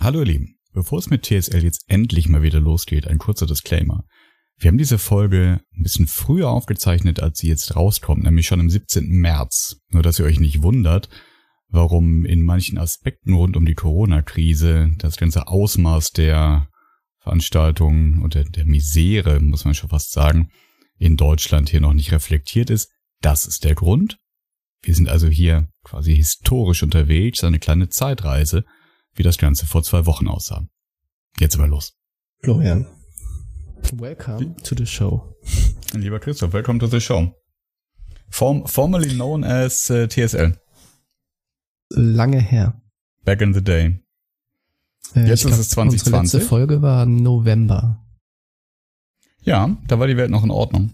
Hallo ihr Lieben, bevor es mit TSL jetzt endlich mal wieder losgeht, ein kurzer Disclaimer. Wir haben diese Folge ein bisschen früher aufgezeichnet, als sie jetzt rauskommt, nämlich schon am 17. März. Nur dass ihr euch nicht wundert, warum in manchen Aspekten rund um die Corona-Krise das ganze Ausmaß der Veranstaltungen und der, der Misere, muss man schon fast sagen, in Deutschland hier noch nicht reflektiert ist. Das ist der Grund. Wir sind also hier quasi historisch unterwegs, eine kleine Zeitreise, wie das Ganze vor zwei Wochen aussah. Jetzt aber los. Florian, welcome to the show. Lieber Christoph, welcome to the show. Form, formerly known as uh, TSL. Lange her. Back in the day. Äh, Jetzt ist glaub, es 2020. Unsere letzte Folge war November. Ja, da war die Welt noch in Ordnung.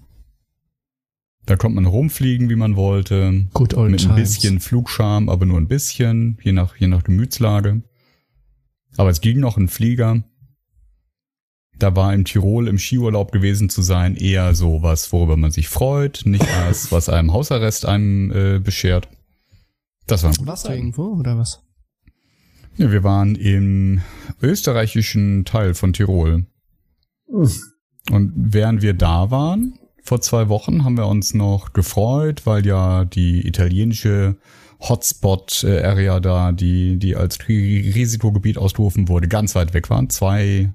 Da konnte man rumfliegen, wie man wollte. Good old mit ein times. bisschen Flugscham, aber nur ein bisschen, je nach, je nach Gemütslage. Aber es ging noch ein Flieger. Da war in Tirol im Skiurlaub gewesen zu sein eher so was, worüber man sich freut, nicht als was einem Hausarrest einem äh, beschert. Das war ein du Zeichen. irgendwo oder was? Ja, wir waren im österreichischen Teil von Tirol. Und während wir da waren, vor zwei Wochen, haben wir uns noch gefreut, weil ja die italienische Hotspot-Area da, die, die als Ri- Risikogebiet ausgerufen wurde, ganz weit weg waren. Zwei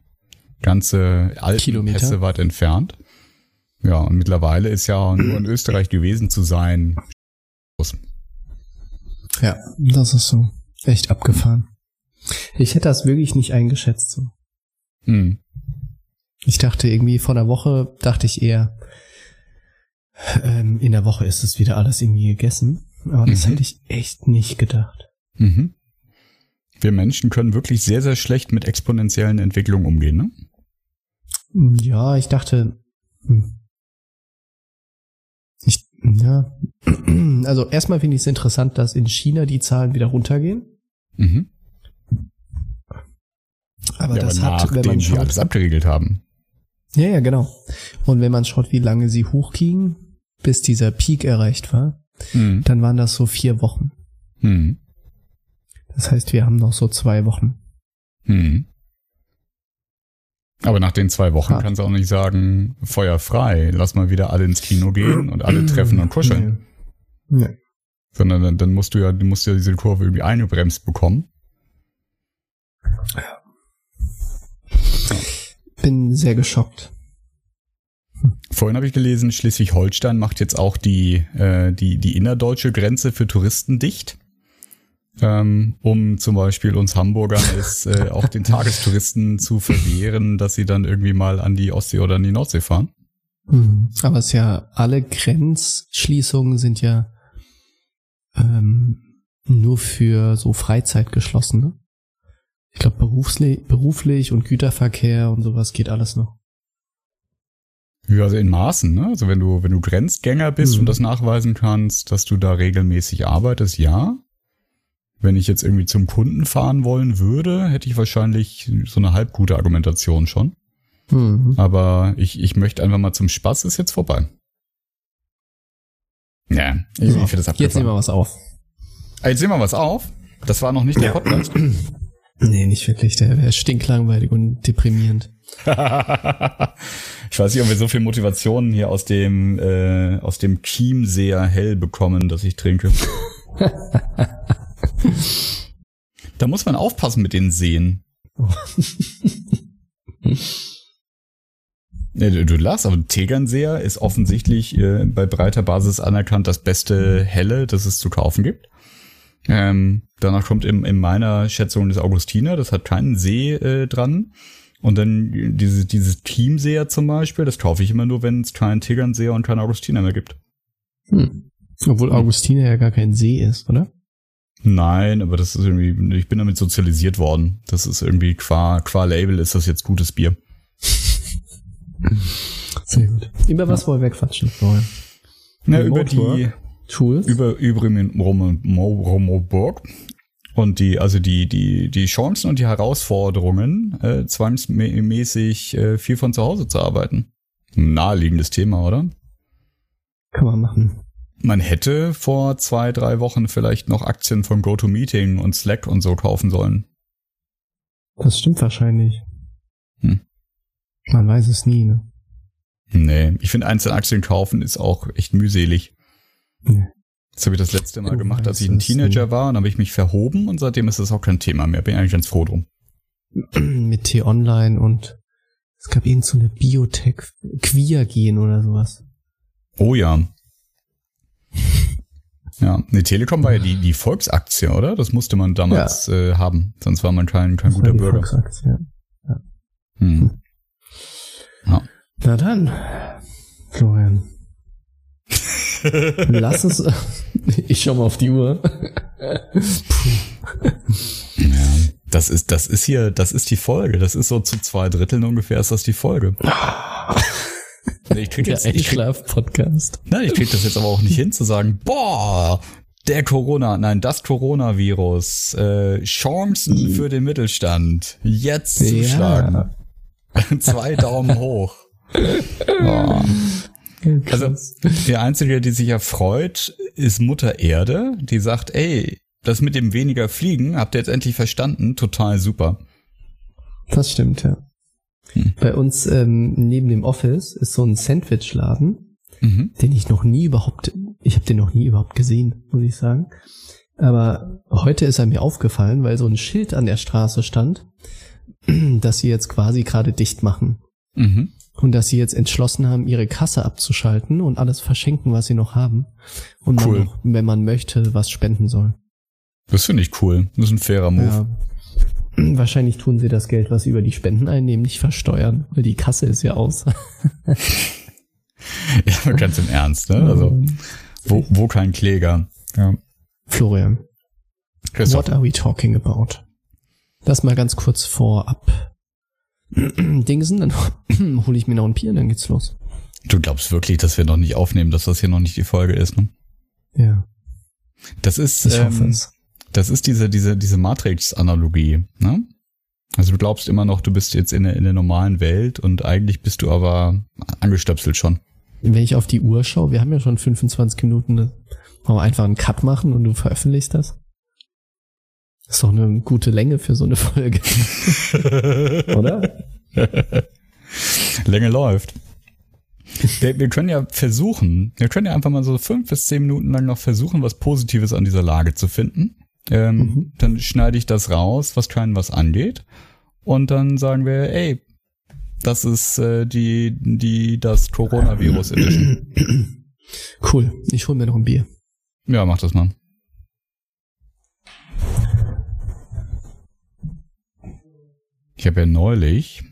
ganze Kilometer. Alpenpässe weit entfernt. Ja, und mittlerweile ist ja nur in Österreich gewesen zu sein. Ja, das ist so. Echt abgefahren. Ich hätte das wirklich nicht eingeschätzt so. Hm. Ich dachte irgendwie vor einer Woche, dachte ich eher, ähm, in der Woche ist es wieder alles irgendwie gegessen. Aber das Mhm. hätte ich echt nicht gedacht. Mhm. Wir Menschen können wirklich sehr, sehr schlecht mit exponentiellen Entwicklungen umgehen, ne? Ja, ich dachte, hm. ich, ja, also erstmal finde ich es interessant, dass in China die Zahlen wieder runtergehen. Mhm. Aber ja, das aber hat, wenn man sie alles schaut, abgeregelt haben. ja, ja, genau. Und wenn man schaut, wie lange sie hochgingen, bis dieser Peak erreicht war, Mhm. dann waren das so vier Wochen. Mhm. Das heißt, wir haben noch so zwei Wochen. Mhm. Aber nach den zwei Wochen Ah. kannst du auch nicht sagen, Feuer frei, lass mal wieder alle ins Kino gehen und alle treffen und kuscheln. Nee. Nee. Sondern dann, dann musst du ja, du musst ja diese Kurve irgendwie eingebremst bekommen. Bin sehr geschockt. Vorhin habe ich gelesen, Schleswig-Holstein macht jetzt auch die, äh, die, die innerdeutsche Grenze für Touristen dicht. Ähm, um zum Beispiel uns Hamburgern es äh, auch den Tagestouristen zu verwehren, dass sie dann irgendwie mal an die Ostsee oder an die Nordsee fahren. Mhm. Aber es ist ja, alle Grenzschließungen sind ja ähm, nur für so Freizeit geschlossen, ne? Ich glaube, berufsli beruflich und Güterverkehr und sowas geht alles noch. Ja, also in Maßen, ne? Also wenn du, wenn du Grenzgänger bist Mhm. und das nachweisen kannst, dass du da regelmäßig arbeitest, ja. Wenn ich jetzt irgendwie zum Kunden fahren wollen würde, hätte ich wahrscheinlich so eine halb gute Argumentation schon. Mhm. Aber ich, ich möchte einfach mal zum Spaß, ist jetzt vorbei. Ja, ich, ich So, finde das Jetzt nehmen abgefahren. wir was auf. Ah, Jetzt nehmen wir was auf. Das war noch nicht der Podcast. Nee, nicht wirklich. Der wäre stinklangweilig und deprimierend. ich weiß nicht, ob wir so viel Motivation hier aus dem, äh, aus dem Chiemseer hell bekommen, dass ich trinke. da muss man aufpassen mit den Seen. Ja, du, du lachst, aber Tegernseer ist offensichtlich äh, bei breiter Basis anerkannt das beste Helle, das es zu kaufen gibt. Ähm, danach kommt in, in meiner Schätzung das Augustiner, das hat keinen See äh, dran. Und dann diese, dieses Chiemseer zum Beispiel, das kaufe ich immer nur, wenn es keinen Tegernseer und keinen Augustiner mehr gibt. Hm. Obwohl Augustiner ja gar kein See ist, oder? Nein, aber das ist irgendwie, ich bin damit sozialisiert worden. Das ist irgendwie qua, qua Label ist das jetzt gutes Bier. Sehr gut. Über was wollen wir quatschen, Florian? Ja, über die, Work. Tools? über, über Romoburg und die, also die, die, die Chancen und die Herausforderungen, äh, zwangsmäßig äh, viel von zu Hause zu arbeiten. Ein naheliegendes Thema, oder? Kann man machen. Man hätte vor zwei, drei Wochen vielleicht noch Aktien von GoToMeeting und Slack und so kaufen sollen. Das stimmt wahrscheinlich. Hm. Man weiß es nie, ne? Nee, ich finde einzelne Aktien kaufen ist auch echt mühselig. Nee. Das habe ich das letzte Mal Du gemacht, als ich ein Teenager war und habe ich mich verhoben und seitdem ist das auch kein Thema mehr. Bin eigentlich ganz froh drum. Mit T-Online und es gab irgend so eine Biotech, Queergen oder sowas. Oh ja. Ja, nee, Telekom war ja die, die Volksaktie, oder? Das musste man damals äh, haben, sonst war man kein, kein Das guter Bürger. Volksaktie. Hm. Na dann, Florian. Lass es. Ich schau mal auf die Uhr. Ja, das ist, das ist hier, das ist die Folge. Das ist so zu zwei Dritteln ungefähr ist das die Folge. Nee, Ich krieg Der jetzt, ich krieg, Einschlaf-Podcast. nein, ich krieg das jetzt aber auch nicht hin zu sagen, boah, der Corona, nein, das Coronavirus, äh, Chancen für den Mittelstand, jetzt zuschlagen. Zwei Daumen hoch. Also, die Einzige, die sich ja freut, ist Mutter Erde, die sagt, ey, das mit dem weniger Fliegen, habt ihr jetzt endlich verstanden? Total super. Das stimmt, ja. Hm. Bei uns ähm, neben dem Office ist so ein Sandwichladen, Mhm. den ich noch nie überhaupt, ich habe den noch nie überhaupt gesehen, muss ich sagen. Aber heute ist er mir aufgefallen, weil so ein Schild an der Straße stand, dass sie jetzt quasi gerade dicht machen. Mhm. Und dass sie jetzt entschlossen haben, ihre Kasse abzuschalten und alles verschenken, was sie noch haben. Und Cool. man noch, wenn man möchte, was spenden soll. Das finde ich cool. Das ist ein fairer Move. Ja. Wahrscheinlich tun sie das Geld, was sie über die Spenden einnehmen, nicht versteuern, weil die Kasse ist ja aus. Ja, ganz im Ernst, ne? Also, wo, wo kein Kläger. Ja. Florian, Christoph, what are we talking about? Das mal ganz kurz vorab. Dingsen, dann hole ich mir noch ein Bier und dann geht's los. du glaubst wirklich, dass wir noch nicht aufnehmen, dass das hier noch nicht die Folge ist, ne? Ja, Das ist, ich ähm, das ist diese, diese, diese Matrix-Analogie, ne? Also du glaubst immer noch, du bist jetzt in der, in der normalen Welt und eigentlich bist du aber angestöpselt schon. Wenn ich auf die Uhr schaue, wir haben ja schon 25 Minuten, ne? wollen wir einfach einen Cut machen und du veröffentlichst das? Ist doch eine gute Länge für so eine Folge, oder? Länge läuft. Wir, wir können ja versuchen, wir können ja einfach mal so fünf bis zehn Minuten lang noch versuchen, was Positives an dieser Lage zu finden. Ähm, Mhm. Dann schneide ich das raus, was keinen was angeht. Und dann sagen wir, ey, das ist äh, die, die, das Coronavirus Edition. Cool, ich hol mir noch ein Bier. Ja, mach das mal. Ich habe ja neulich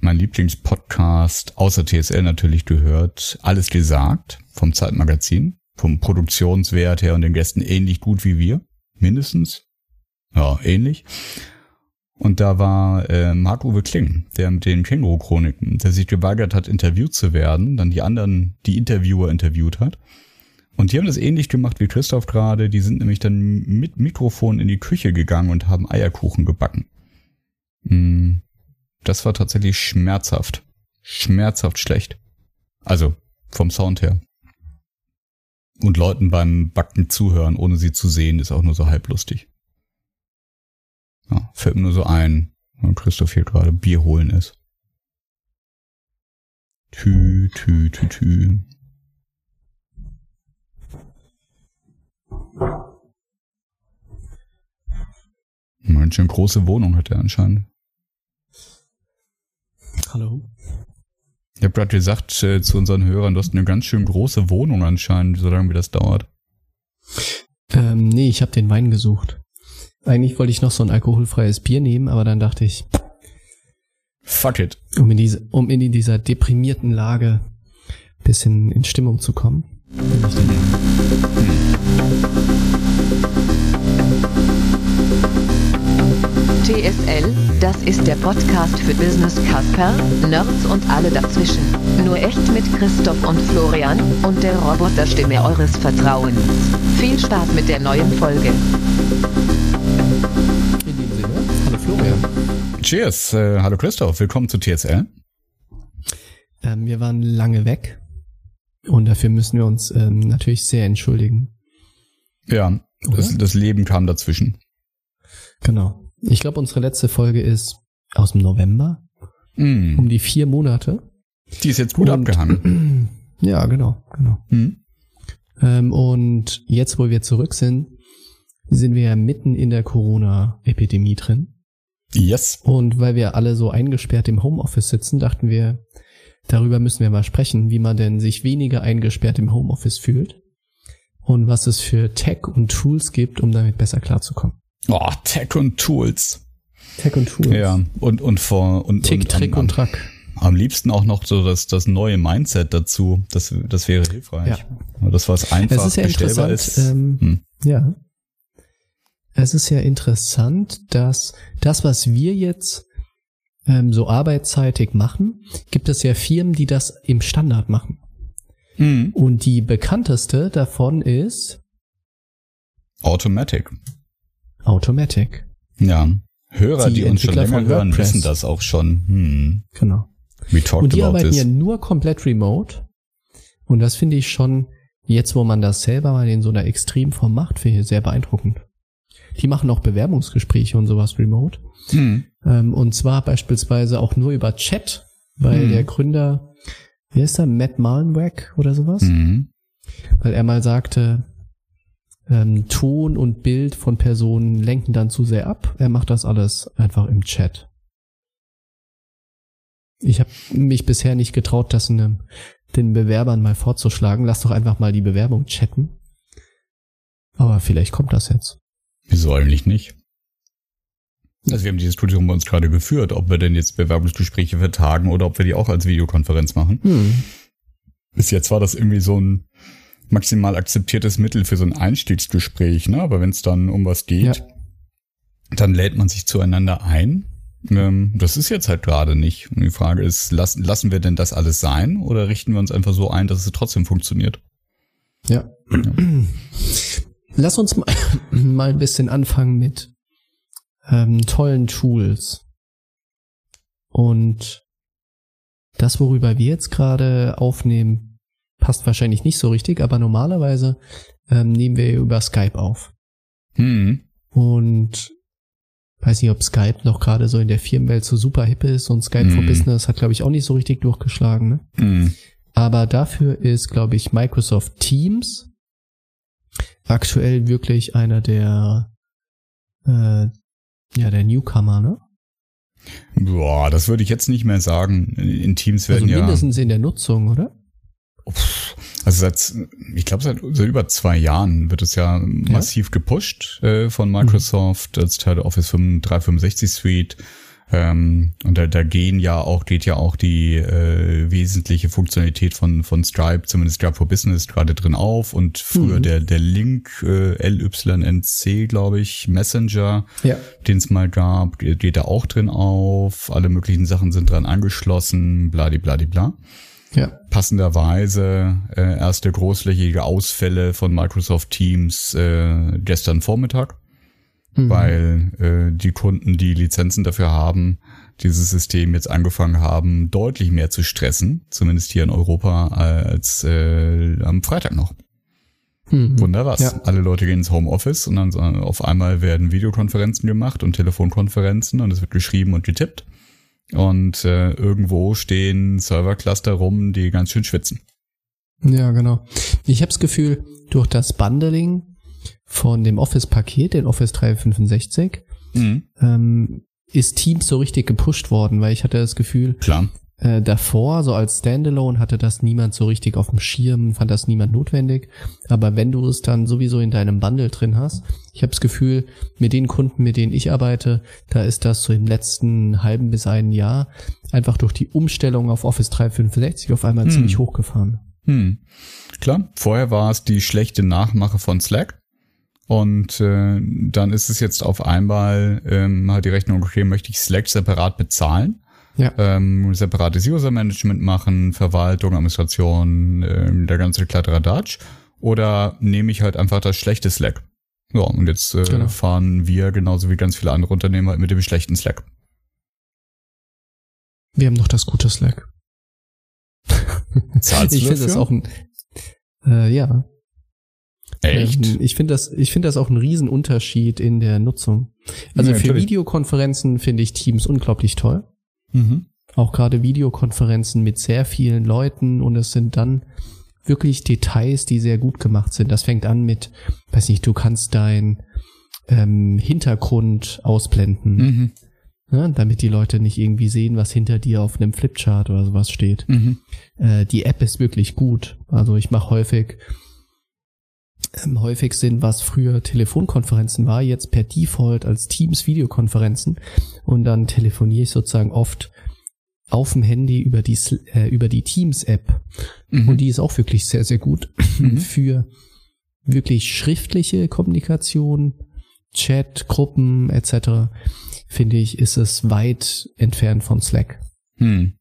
mein Lieblingspodcast außer TSL natürlich gehört, alles gesagt vom Zeitmagazin, vom Produktionswert her und den Gästen ähnlich gut wie wir, mindestens. Ja, ähnlich. Und da war äh, Marc-Uwe Kling, der mit den Känguru-Chroniken, der sich geweigert hat, interviewt zu werden, dann die anderen, die Interviewer interviewt hat. Und die haben das ähnlich gemacht wie Christoph gerade. Die sind nämlich dann mit Mikrofon in die Küche gegangen und haben Eierkuchen gebacken. Mm, Das war tatsächlich schmerzhaft. Schmerzhaft schlecht. Also vom Sound her. Und Leuten beim Backen zuhören, ohne sie zu sehen, ist auch nur so halblustig. Ja, fällt mir nur so ein, wenn Christoph hier gerade Bier holen ist. Tü, tü, tü, tü. Eine schön große Wohnung hat er anscheinend. Hallo. Ich habe gerade gesagt äh, zu unseren Hörern, du hast eine ganz schön große Wohnung anscheinend, solange wie das dauert. Ähm, nee, ich habe den Wein gesucht. Eigentlich wollte ich noch so ein alkoholfreies Bier nehmen, aber dann dachte ich, Fuck it. um in, diese, um in dieser deprimierten Lage bisschen in Stimmung zu kommen. nehme ich den. TSL, das ist der Podcast für Business Casper, Nerds und alle dazwischen. Nur echt mit Christoph und Florian und der Roboterstimme eures Vertrauens. Viel Spaß mit der neuen Folge. In dem Sinne, hallo Florian. Cheers. Äh, hallo Christoph, willkommen zu TSL. Ähm, wir waren lange weg und dafür müssen wir uns ähm, natürlich sehr entschuldigen. Ja, das, das Leben kam dazwischen. Genau. Ich glaube, unsere letzte Folge ist aus dem November, Mm. um die vier Monate. Die ist jetzt gut Und- abgehangen. Ja, genau, genau. Hm? Ähm, und jetzt, wo wir zurück sind, sind wir ja mitten in der Corona-Epidemie drin. Yes. Und weil wir alle so eingesperrt im Homeoffice sitzen, dachten wir, darüber müssen wir mal sprechen, wie man denn sich weniger eingesperrt im Homeoffice fühlt und was es für Tech und Tools gibt, um damit besser klarzukommen. Oh, Tech und Tools. Tech und Tools. Ja, und, und vor, und, Tick, und Trick am, und Track. am liebsten auch noch so das, das neue Mindset dazu. Das, das wäre hilfreich. Das, was einfach Es ist ja bestellbar interessant, ist. ähm, Hm. Ja. Es ist ja interessant, dass das, was wir jetzt ähm, so arbeitsseitig machen, gibt es ja Firmen, die das im Standard machen. Hm. Und die bekannteste davon ist Automatic. Automatic. Ja. Hörer, Die die, uns schon länger hören, wissen das auch schon. Hm. Genau. We talked Und die about arbeiten this. ja nur komplett remote. Und das finde ich schon, jetzt wo man das selber mal in so einer Extremform macht, finde ich sehr beeindruckend. Die machen auch Bewerbungsgespräche und sowas remote. Hm. Ähm, und zwar beispielsweise auch nur über Chat, weil Hm. der Gründer, wie heißt er, Matt Malenweg oder sowas? Hm. Weil er mal sagte, ähm, Ton und Bild von Personen lenken dann zu sehr ab. Er macht das alles einfach im Chat. Ich habe mich bisher nicht getraut, das einem, den Bewerbern mal vorzuschlagen. Lass doch einfach mal die Bewerbung chatten. Aber vielleicht kommt das jetzt. Wieso eigentlich nicht? Also wir haben die Diskussion bei uns gerade geführt, ob wir denn jetzt Bewerbungsgespräche vertagen oder ob wir die auch als Videokonferenz machen. Hm. Bis jetzt war das irgendwie so ein maximal akzeptiertes Mittel für so ein Einstiegsgespräch, ne? Aber wenn es dann um was geht, Ja. dann lädt man sich zueinander ein. Ähm, das ist jetzt halt gerade nicht. Und die Frage ist, lassen, lassen wir denn das alles sein oder richten wir uns einfach so ein, dass es trotzdem funktioniert? Ja. Lass uns mal, mal ein bisschen anfangen mit ähm, tollen Tools. Und das, worüber wir jetzt gerade aufnehmen, passt wahrscheinlich nicht so richtig, aber normalerweise ähm, nehmen wir über Skype auf. Hm. Und weiß nicht, ob Skype noch gerade so in der Firmenwelt so super hip ist und Skype for Mhm. Business hat, glaube ich, auch nicht so richtig durchgeschlagen. Ne? Hm. Aber dafür ist, glaube ich, Microsoft Teams aktuell wirklich einer der, äh, ja, der Newcomer, ne? Boah, das würde ich jetzt nicht mehr sagen. In Teams Also werden ja. mindestens in der Nutzung, oder? Also seit, ich glaube, seit, seit über zwei Jahren wird es ja, massiv gepusht äh, von Microsoft als Teil der Office 5 365 Suite. Ähm, und da, da gehen ja auch, geht ja auch die äh, wesentliche Funktionalität von, von Stripe, zumindest Stripe for Business, gerade drin auf. Und früher Mhm. der, der Link äh, LYNC, glaube ich, Messenger, Ja. den es mal gab, geht geht da auch drin auf. Alle möglichen Sachen sind dran angeschlossen, bladibladibla Ja. passenderweise äh, erste großflächige Ausfälle von Microsoft Teams äh, gestern Vormittag, Mhm. weil äh, die Kunden, die Lizenzen dafür haben, dieses System jetzt angefangen haben, deutlich mehr zu stressen, zumindest hier in Europa, äh, als äh, am Freitag noch. Mhm. Wunder was. Ja. Alle Leute gehen ins Homeoffice und dann auf einmal werden Videokonferenzen gemacht und Telefonkonferenzen und es wird geschrieben und getippt. Und äh, irgendwo stehen Servercluster rum, die ganz schön schwitzen. Ja, genau. Ich habe das Gefühl, durch das Bundling von dem Office-Paket, den Office 365, Mhm. ähm, ist Teams so richtig gepusht worden, weil ich hatte das Gefühl, Klar. Äh, davor, so als Standalone, hatte das niemand so richtig auf dem Schirm, fand das niemand notwendig. Aber wenn du es dann sowieso in deinem Bundle drin hast, ich habe das Gefühl, mit den Kunden, mit denen ich arbeite, da ist das so im letzten halben bis einen Jahr einfach durch die Umstellung auf Office 365 auf einmal Hm. ziemlich hochgefahren. Hm. Klar, vorher war es die schlechte Nachmache von Slack. Und äh, dann ist es jetzt auf einmal, ähm, hat die Rechnung, okay, möchte ich Slack separat bezahlen? Ja. Ähm, separates User-Management machen, Verwaltung, Administration, ähm, der ganze Kladderadatsch. Oder nehme ich halt einfach das schlechte Slack? Ja, und jetzt äh, Genau. fahren wir genauso wie ganz viele andere Unternehmer mit dem schlechten Slack. Wir haben noch das gute Slack. Zahlst ich finde das auch ein, äh, ja. Echt? Ähm, ich finde das, ich finde das auch ein Riesenunterschied in der Nutzung. Also Ja, für. Videokonferenzen finde ich Teams unglaublich toll. Mhm. Auch gerade Videokonferenzen mit sehr vielen Leuten und es sind dann wirklich Details, die sehr gut gemacht sind. Das fängt an mit, weiß nicht, du kannst dein ähm, Hintergrund ausblenden, Mhm. ne, damit die Leute nicht irgendwie sehen, was hinter dir auf einem Flipchart oder sowas steht. Mhm. Äh, die App ist wirklich gut. Also ich mache häufig ähm, häufig sind, was früher Telefonkonferenzen war, jetzt per Default als Teams Videokonferenzen und dann telefoniere ich sozusagen oft auf dem Handy über die äh, über die Teams App Mhm. und die ist auch wirklich sehr sehr gut Mhm. für wirklich schriftliche Kommunikation, Chat, Gruppen etc. Finde ich, ist es weit entfernt von Slack. Hm.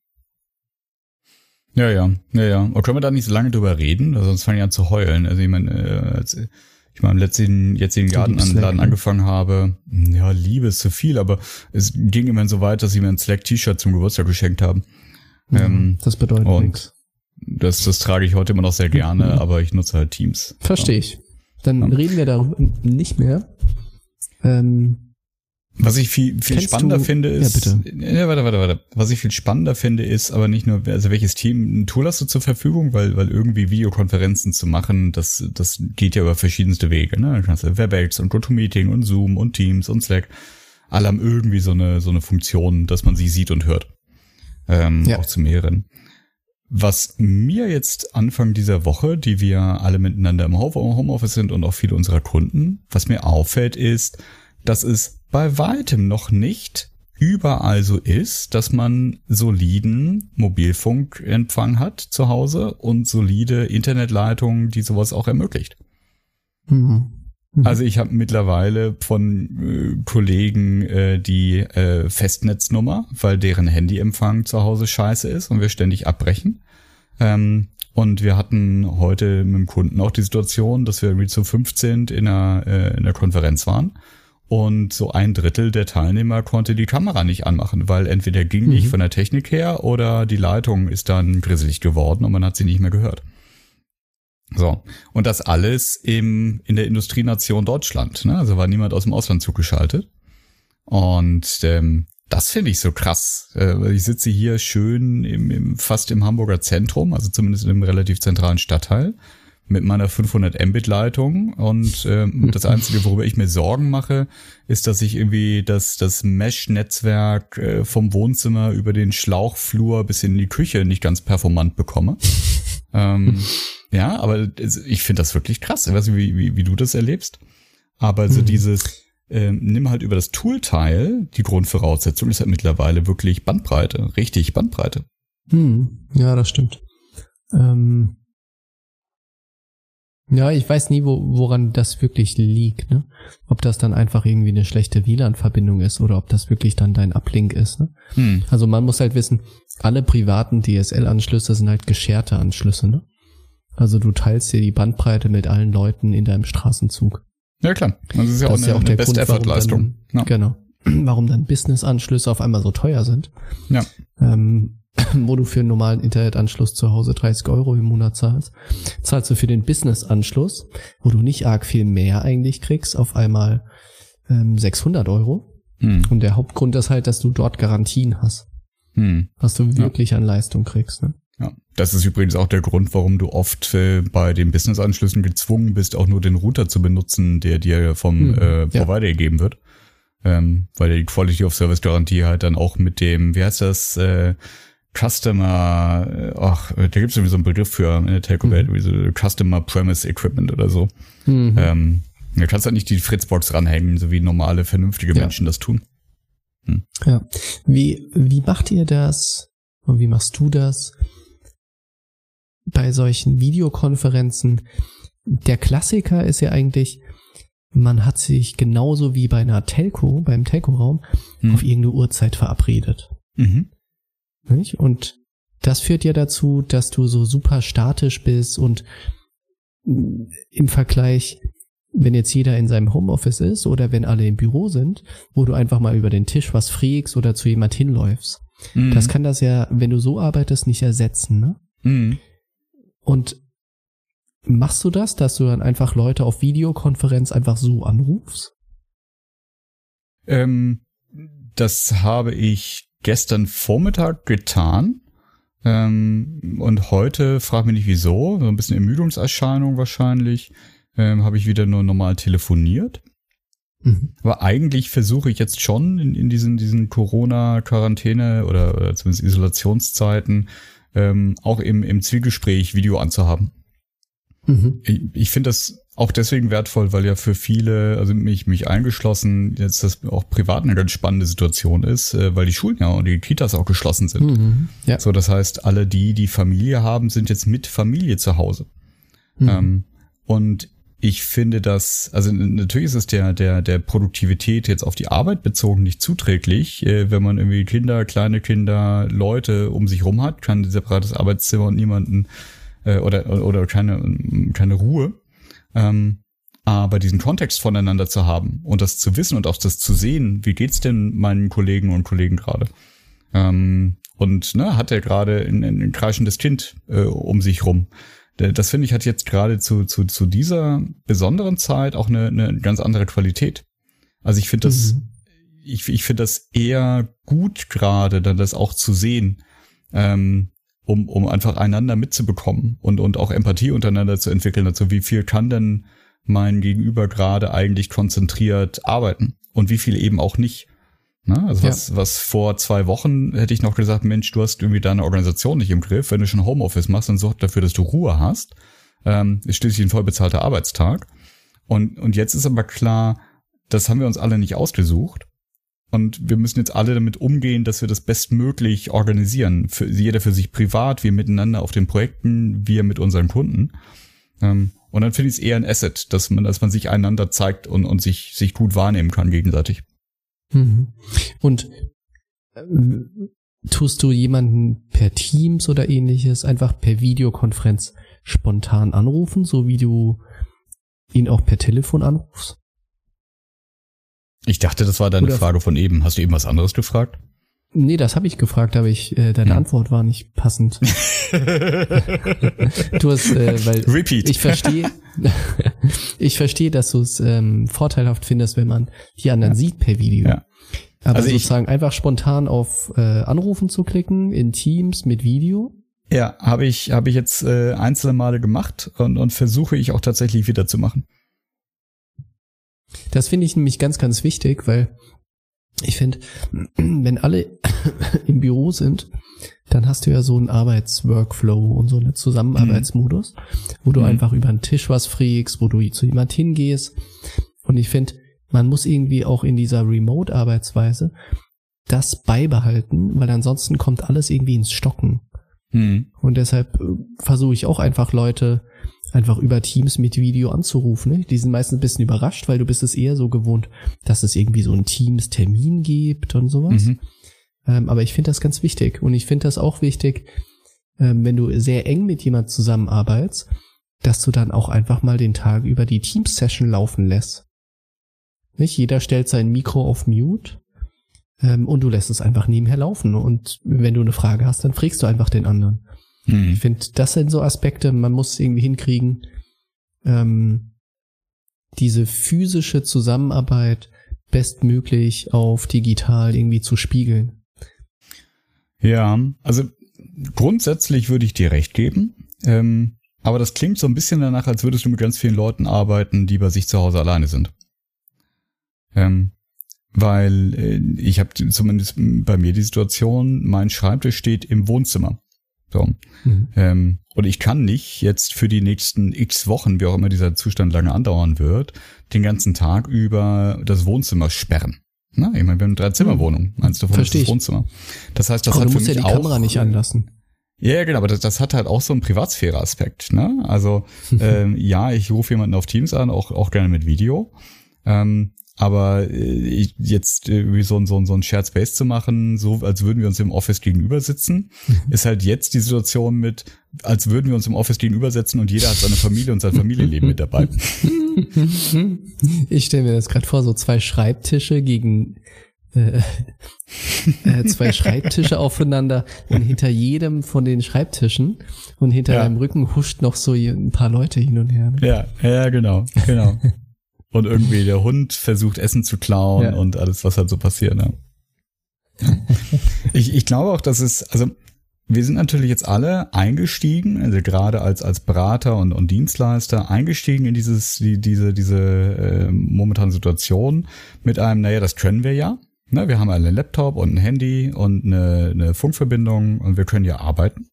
Ja, ja, ja, ja. Und können wir da nicht so lange drüber reden? Weil Sonst fange ich an zu heulen. Also ich meine, äh, als ich mal im letzten jetzigen Garten an Laden ne? angefangen habe, ja, Liebe ist zu viel, aber es ging immerhin so weit, dass sie mir ein Slack-T-Shirt zum Geburtstag geschenkt haben. Ähm, das bedeutet und nichts. Das, das trage ich heute immer noch sehr gerne, aber ich nutze halt Teams. Verstehe ich. Dann Ja. reden wir darüber nicht mehr. Ähm, Was ich viel, viel Kennst spannender du- finde Ja, ist, bitte. ja, warte, warte, warte. Was ich viel spannender finde ist, aber nicht nur, also welches Team, ein Tool hast du zur Verfügung, weil, weil irgendwie Videokonferenzen zu machen, das, das geht ja über verschiedenste Wege, ne? Du kannst ja Webex und GoToMeeting und Zoom und Teams und Slack. Alle haben irgendwie so eine, so eine Funktion, dass man sie sieht und hört. Ähm, Ja. Auch zu mehreren. Was mir jetzt Anfang dieser Woche, die wir alle miteinander im Home- Homeoffice sind und auch viele unserer Kunden, was mir auffällt, ist, dass es bei weitem noch nicht überall so ist, dass man soliden Mobilfunkempfang hat zu Hause und solide Internetleitungen, die sowas auch ermöglicht. mhm. Mhm. Also ich habe mittlerweile von äh, Kollegen äh, die äh, Festnetznummer, weil deren Handyempfang zu Hause scheiße ist und wir ständig abbrechen. Ähm, und wir hatten heute mit dem Kunden auch die Situation, dass wir irgendwie zu 15 in einer, äh, in der Konferenz waren. Und so ein Drittel der Teilnehmer konnte die Kamera nicht anmachen, weil entweder ging nicht Mhm. von der Technik her oder die Leitung ist dann grisselig geworden und man hat sie nicht mehr gehört. So, und das alles im, in der Industrienation Deutschland. Ne? Also war niemand aus dem Ausland zugeschaltet. Und ähm, das finde ich so krass. Äh, weil ich sitze hier schön im, im, fast im Hamburger Zentrum, also zumindest in einem relativ zentralen Stadtteil, mit meiner 500 Mbit Leitung. Und ähm, das Einzige, worüber ich mir Sorgen mache, ist, dass ich irgendwie das, das Mesh-Netzwerk äh, vom Wohnzimmer über den Schlauchflur bis in die Küche nicht ganz performant bekomme. ähm, ja, aber ich finde das wirklich krass. Ich weiß nicht, wie, wie, wie du das erlebst. Aber so Mhm. dieses, ähm, nimm halt über das Tool teil, die Grundvoraussetzung ist halt mittlerweile wirklich Bandbreite, richtig Bandbreite. Hm, ja, das stimmt. Ähm, ja, ich weiß nie, wo, woran das wirklich liegt, ne? Ob das dann einfach irgendwie eine schlechte WLAN-Verbindung ist oder ob das wirklich dann dein Uplink ist, ne? Hm. Also man muss halt wissen, alle privaten DSL-Anschlüsse sind halt gescherte Anschlüsse, ne? Also du teilst dir die Bandbreite mit allen Leuten in deinem Straßenzug. Ja klar, das ist ja Das auch eine, eine warum Best-Effort-Leistung. dann, Ja. Genau. Warum dann Business-Anschlüsse auf einmal so teuer sind. Ja. Ähm, wo du für einen normalen Internetanschluss zu Hause 30 Euro im Monat zahlst, zahlst du für den Business-Anschluss, wo du nicht arg viel mehr eigentlich kriegst, auf einmal ähm, 600 Euro. Hm. Und der Hauptgrund ist halt, dass du dort Garantien hast, Hm. was du wirklich an Leistung kriegst. Ne? Ja, das ist übrigens auch der Grund, warum du oft äh, bei den Business-Anschlüssen gezwungen bist, auch nur den Router zu benutzen, der dir vom Hm, äh, ja. Provider gegeben wird. Ähm, weil die Quality of Service Garantie halt dann auch mit dem, wie heißt das, äh, Customer, äh, ach, da gibt es irgendwie so einen Begriff für in der Telco-Welt, Mhm. wie so Customer Premise Equipment oder so. Mhm. Ähm, du kannst halt nicht die Fritzbox ranhängen, so wie normale, vernünftige Ja. Menschen das tun. Ja. Wie, wie macht ihr das? Und wie machst du das? Bei solchen Videokonferenzen. Der Klassiker ist ja eigentlich, man hat sich genauso wie bei einer Telco, beim Telco-Raum, Hm. auf irgendeine Uhrzeit verabredet. Mhm. Nicht? Und das führt ja dazu, dass du so super statisch bist und im Vergleich, wenn jetzt jeder in seinem Homeoffice ist oder wenn alle im Büro sind, wo du einfach mal über den Tisch was frägst oder zu jemand hinläufst. Mhm. Das kann das ja, wenn du so arbeitest, nicht ersetzen. Ne? Mhm. Und machst du das, dass du dann einfach Leute auf Videokonferenz einfach so anrufst? Ähm, das habe ich gestern Vormittag getan. Ähm, und heute, frag mich nicht wieso, so ein bisschen Ermüdungserscheinung wahrscheinlich, ähm, habe ich wieder nur normal telefoniert. Mhm. Aber eigentlich versuche ich jetzt schon in, in diesen, diesen Corona-Quarantäne oder, oder zumindest Isolationszeiten ähm, auch im, im Zwiegespräch Video anzuhaben. Mhm. Ich, ich finde das auch deswegen wertvoll, weil ja für viele, also mich, mich eingeschlossen, jetzt das auch privat eine ganz spannende Situation ist, äh, weil die Schulen ja und die Kitas auch geschlossen sind. Mhm. Ja. So, das heißt, alle die, die Familie haben, sind jetzt mit Familie zu Hause. Mhm. Ähm, und ich finde das, also natürlich ist es der, der, der Produktivität jetzt auf die Arbeit bezogen nicht zuträglich, äh, wenn man irgendwie Kinder, kleine Kinder, Leute um sich rum hat, kein separates Arbeitszimmer und niemanden äh, oder, oder keine, keine Ruhe. Ähm, aber diesen Kontext voneinander zu haben und das zu wissen und auch das zu sehen, wie geht's denn meinen Kollegen und Kollegen gerade? Ähm, und ne, hat er gerade ein, ein kreischendes Kind äh, um sich rum? Das finde ich hat jetzt gerade zu, zu, zu dieser besonderen Zeit auch eine, eine ganz andere Qualität. Also ich finde das, mhm. ich, ich finde das eher gut gerade, dann das auch zu sehen, ähm, um, um einfach einander mitzubekommen und, und auch Empathie untereinander zu entwickeln. Also wie viel kann denn mein Gegenüber gerade eigentlich konzentriert arbeiten und wie viel eben auch nicht. Ne? Also ja. was, was vor zwei Wochen hätte ich noch gesagt, Mensch, du hast irgendwie deine Organisation nicht im Griff. Wenn du schon Homeoffice machst, dann sorg dafür, dass du Ruhe hast. Ähm, ist schließlich ein vollbezahlter Arbeitstag. Und, und jetzt ist aber klar, das haben wir uns alle nicht ausgesucht. Und wir müssen jetzt alle damit umgehen, dass wir das bestmöglich organisieren. Für, jeder für sich privat, wir miteinander auf den Projekten, wir mit unseren Kunden. Ähm, und dann finde ich es eher ein Asset, dass man, dass man sich einander zeigt und, und sich, sich gut wahrnehmen kann gegenseitig. Mhm. Und ähm, tust du jemanden per Teams oder ähnliches einfach per Videokonferenz spontan anrufen, so wie du ihn auch per Telefon anrufst? Ich dachte, das war deine Oder Frage von eben. Hast du eben was anderes gefragt? Nee, das habe ich gefragt, aber ich äh, deine hm. Antwort war nicht passend. du hast, äh, weil Repeat. ich verstehe, ich verstehe, dass du es ähm, vorteilhaft findest, wenn man die anderen ja. sieht per Video. Ja. Aber also sozusagen ich, einfach spontan auf äh, Anrufen zu klicken in Teams mit Video. Ja, habe ich habe ich jetzt äh, einzelne Male gemacht und, und versuche ich auch tatsächlich wieder zu machen. Das finde ich nämlich ganz, ganz wichtig, weil ich finde, wenn alle im Büro sind, dann hast du ja so einen Arbeitsworkflow und so einen Zusammenarbeitsmodus, wo du mhm. einfach über den Tisch was frägst, wo du zu jemand hingehst. Und ich finde, man muss irgendwie auch in dieser Remote-Arbeitsweise das beibehalten, weil ansonsten kommt alles irgendwie ins Stocken. Mhm. Und deshalb äh, versuche ich auch einfach Leute einfach über Teams mit Video anzurufen. Ne? Die sind meistens ein bisschen überrascht, weil du bist es eher so gewohnt, dass es irgendwie so einen Teams-Termin gibt und sowas. Mhm. Ähm, aber ich finde das ganz wichtig. Und ich finde das auch wichtig, ähm, wenn du sehr eng mit jemand zusammenarbeitest, dass du dann auch einfach mal den Tag über die Teams-Session laufen lässt. Nicht? Jeder stellt sein Mikro auf Mute ähm, und du lässt es einfach nebenher laufen. Und wenn du eine Frage hast, dann fragst du einfach den anderen. Hm. Ich finde, das sind so Aspekte, man muss irgendwie hinkriegen, ähm, diese physische Zusammenarbeit bestmöglich auf digital irgendwie zu spiegeln. Ja, also grundsätzlich würde ich dir recht geben. Ähm, aber das klingt so ein bisschen danach, als würdest du mit ganz vielen Leuten arbeiten, die bei sich zu Hause alleine sind. Ähm, weil äh, ich habe zumindest bei mir die Situation, mein Schreibtisch steht im Wohnzimmer. So. Mhm. Ähm, und ich kann nicht jetzt für die nächsten x Wochen, wie auch immer dieser Zustand lange andauern wird, den ganzen Tag über das Wohnzimmer sperren. Na, ich meine, wir haben eine Dreizimmerwohnung. Meinst du von das Wohnzimmer? Das heißt, das Aber hat für mich ja die auch, Kamera nicht anlassen. Ja, yeah, genau, aber das, das hat halt auch so einen Privatsphäre-Aspekt. Ne? Also ähm, ja, ich rufe jemanden auf Teams an, auch, auch gerne mit Video. Ähm, aber äh, jetzt äh, so, so, so ein Shared Space zu machen, so als würden wir uns im Office gegenüber sitzen, ist halt jetzt die Situation mit, als würden wir uns im Office gegenüber sitzen und jeder hat seine Familie und sein Familienleben mit dabei. Ich stelle mir das gerade vor, so zwei Schreibtische gegen äh, äh, zwei Schreibtische aufeinander und hinter jedem von den Schreibtischen und hinter Ja. deinem Rücken huscht noch so ein paar Leute hin und her. Ne? Ja, ja, genau, genau. Und irgendwie der Hund versucht Essen zu klauen Ja. und alles, was halt so passiert. Ne? ich, ich glaube auch, dass es, also wir sind natürlich jetzt alle eingestiegen, also gerade als als Berater und, und Dienstleister eingestiegen in dieses die, diese diese äh, momentane Situation mit einem, naja, das können wir ja. Ne, wir haben einen Laptop und ein Handy und eine, eine Funkverbindung und wir können ja arbeiten.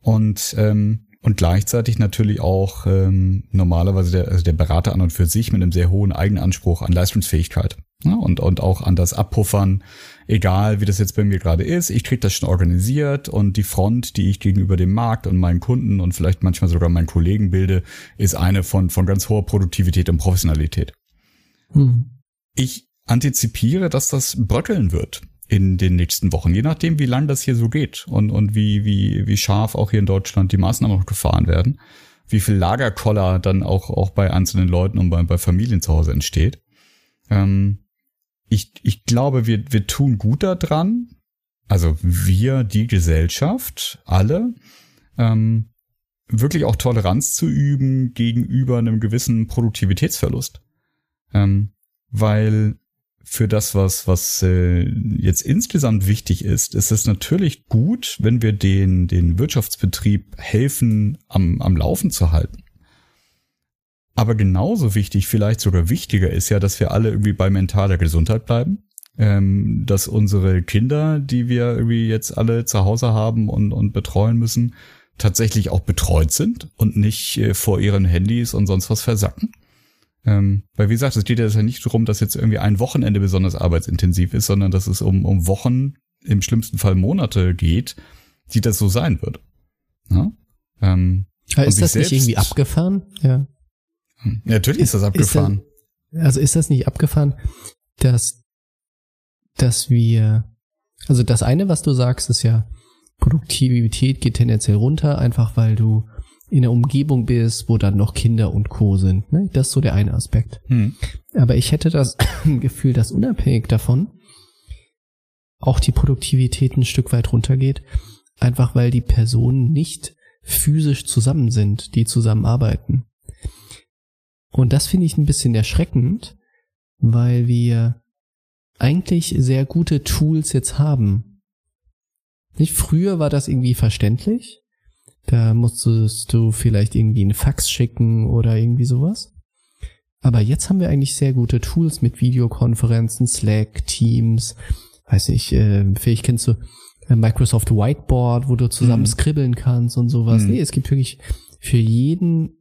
Und ähm, und gleichzeitig natürlich auch ähm, normalerweise der, also der Berater an und für sich mit einem sehr hohen Eigenanspruch an Leistungsfähigkeit. Ne? Und, und auch an das Abpuffern, egal wie das jetzt bei mir gerade ist, ich krieg das schon organisiert und die Front, die ich gegenüber dem Markt und meinen Kunden und vielleicht manchmal sogar meinen Kollegen bilde, ist eine von, von ganz hoher Produktivität und Professionalität. Hm. Ich antizipiere, dass das bröckeln wird in den nächsten Wochen, je nachdem, wie lang das hier so geht und, und wie, wie, wie scharf auch hier in Deutschland die Maßnahmen noch gefahren werden, wie viel Lagerkoller dann auch, auch bei einzelnen Leuten und bei, bei Familien zu Hause entsteht. Ähm, ich, ich glaube, wir, wir tun gut daran, also wir, die Gesellschaft, alle, ähm, wirklich auch Toleranz zu üben gegenüber einem gewissen Produktivitätsverlust. Ähm, weil für das, was, was äh, jetzt insgesamt wichtig ist, ist es natürlich gut, wenn wir den, den Wirtschaftsbetrieb helfen, am, am Laufen zu halten. Aber genauso wichtig, vielleicht sogar wichtiger ist ja, dass wir alle irgendwie bei mentaler Gesundheit bleiben. Ähm, dass unsere Kinder, die wir irgendwie jetzt alle zu Hause haben und, und betreuen müssen, tatsächlich auch betreut sind und nicht äh, vor ihren Handys und sonst was versacken. Ähm, weil wie gesagt, es geht ja nicht darum, dass jetzt irgendwie ein Wochenende besonders arbeitsintensiv ist, sondern dass es um, um Wochen, im schlimmsten Fall Monate geht, die das so sein wird. Ja? Ähm, ist das nicht irgendwie abgefahren? Ja. natürlich ist das abgefahren. Also ist das nicht abgefahren, dass, dass wir, also das eine, was du sagst, ist ja, Produktivität geht tendenziell runter, einfach weil du in einer Umgebung bist, wo dann noch Kinder und Co. sind. Ne? Das ist so der eine Aspekt. Hm. Aber ich hätte das Gefühl, dass unabhängig davon auch die Produktivität ein Stück weit runtergeht, einfach weil die Personen nicht physisch zusammen sind, die zusammenarbeiten. Und das finde ich ein bisschen erschreckend, weil wir eigentlich sehr gute Tools jetzt haben. Nicht früher war das irgendwie verständlich. Da musstest du vielleicht irgendwie einen Fax schicken oder irgendwie sowas. Aber jetzt haben wir eigentlich sehr gute Tools mit Videokonferenzen, Slack, Teams, weiß nicht, äh, vielleicht kennst du äh, Microsoft Whiteboard, wo du zusammen Mhm. skribbeln kannst und sowas. Mhm. Nee, es gibt wirklich für jeden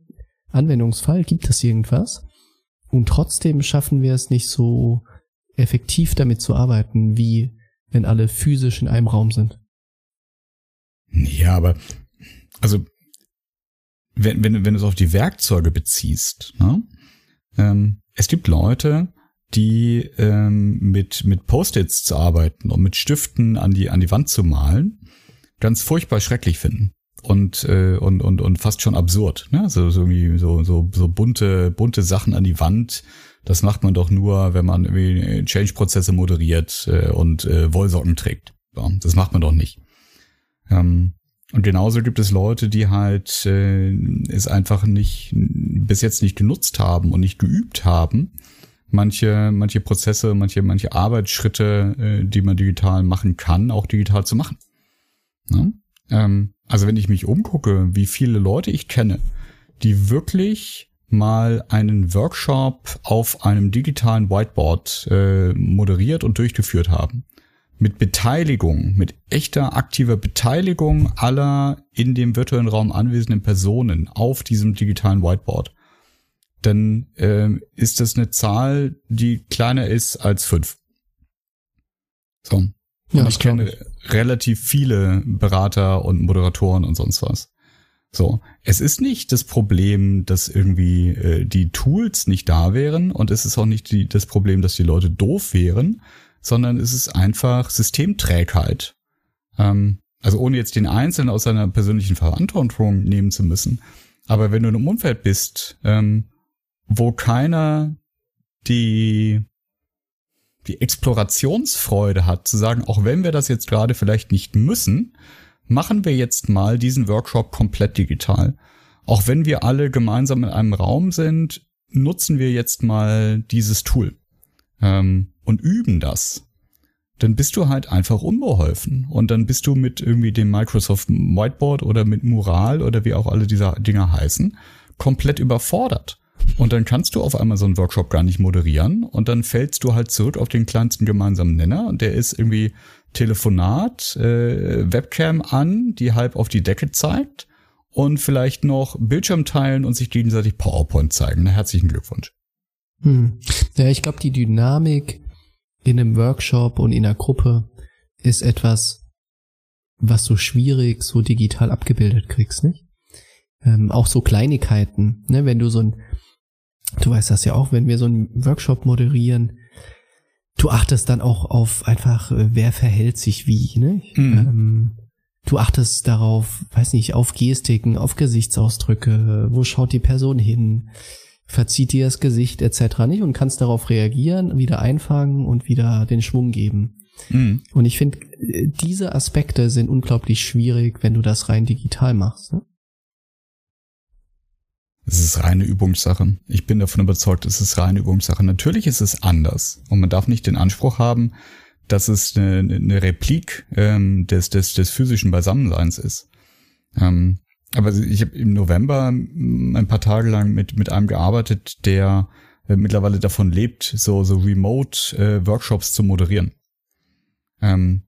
Anwendungsfall gibt es irgendwas. Und trotzdem schaffen wir es nicht so effektiv damit zu arbeiten, wie wenn alle physisch in einem Raum sind. Ja, aber also wenn, wenn, wenn du es auf die Werkzeuge beziehst, ne? ähm, es gibt Leute, die ähm, mit, mit Post-its zu arbeiten und mit Stiften an die, an die Wand zu malen, ganz furchtbar schrecklich finden. Und, äh, und, und, und fast schon absurd. Ne? So, so, irgendwie so, so, so bunte, bunte Sachen an die Wand. Das macht man doch nur, wenn man irgendwie Change-Prozesse moderiert äh, und äh, Wollsocken trägt. So, das macht man doch nicht. Ähm, und genauso gibt es Leute, die halt äh, es einfach nicht bis jetzt nicht genutzt haben und nicht geübt haben, manche manche Prozesse, manche manche Arbeitsschritte, äh, die man digital machen kann, auch digital zu machen. Ne? Ähm, also wenn ich mich umgucke, wie viele Leute ich kenne, die wirklich mal einen Workshop auf einem digitalen Whiteboard äh, moderiert und durchgeführt haben mit Beteiligung, mit echter aktiver Beteiligung aller in dem virtuellen Raum anwesenden Personen auf diesem digitalen Whiteboard, dann ähm, ist das eine Zahl, die kleiner ist als fünf. So. Und Ja, ich kenne relativ viele Berater und Moderatoren und sonst was. So, es ist nicht das Problem, dass irgendwie äh, die Tools nicht da wären und es ist auch nicht die, das Problem, dass die Leute doof wären, sondern es ist einfach Systemträgheit. Ähm, also ohne jetzt den Einzelnen aus seiner persönlichen Verantwortung nehmen zu müssen. Aber wenn du in einem Umfeld bist, ähm, wo keiner die die Explorationsfreude hat, zu sagen, auch wenn wir das jetzt gerade vielleicht nicht müssen, machen wir jetzt mal diesen Workshop komplett digital. Auch wenn wir alle gemeinsam in einem Raum sind, nutzen wir jetzt mal dieses Tool ähm, und üben das. Dann bist du halt einfach unbeholfen und dann bist du mit irgendwie dem Microsoft Whiteboard oder mit Mural oder wie auch alle diese Dinger heißen, komplett überfordert. Und dann kannst du auf einmal so einen Workshop gar nicht moderieren und dann fällst du halt zurück auf den kleinsten gemeinsamen Nenner und der ist irgendwie Telefonat, äh, Webcam an, die halb auf die Decke zeigt und vielleicht noch Bildschirm teilen und sich gegenseitig PowerPoint zeigen. Na, herzlichen Glückwunsch. Hm. Ja, ich glaube, die Dynamik in einem Workshop und in einer Gruppe ist etwas, was du schwierig so digital abgebildet kriegst, nicht? Ähm, auch so Kleinigkeiten, ne? Wenn du so ein Du weißt das ja auch, wenn wir so einen Workshop moderieren, du achtest dann auch auf einfach, äh, wer verhält sich wie, ne? Mhm. Ähm, du achtest darauf, weiß nicht, auf Gestiken, auf Gesichtsausdrücke, wo schaut die Person hin, verzieht dir das Gesicht etc. nicht und kannst darauf reagieren, wieder einfangen und wieder den Schwung geben. Mhm. Und ich finde, diese Aspekte sind unglaublich schwierig, wenn du das rein digital machst. Ne? Es ist reine Übungssache. Ich bin davon überzeugt, es ist reine Übungssache. Natürlich ist es anders und man darf nicht den Anspruch haben, dass es eine, eine Replik ähm, des, des, des physischen Beisammenseins ist. Ähm, aber ich habe im November ein paar Tage lang mit, mit einem gearbeitet, der äh, mittlerweile davon lebt, so, so Remote-Workshops äh, zu moderieren. Ähm,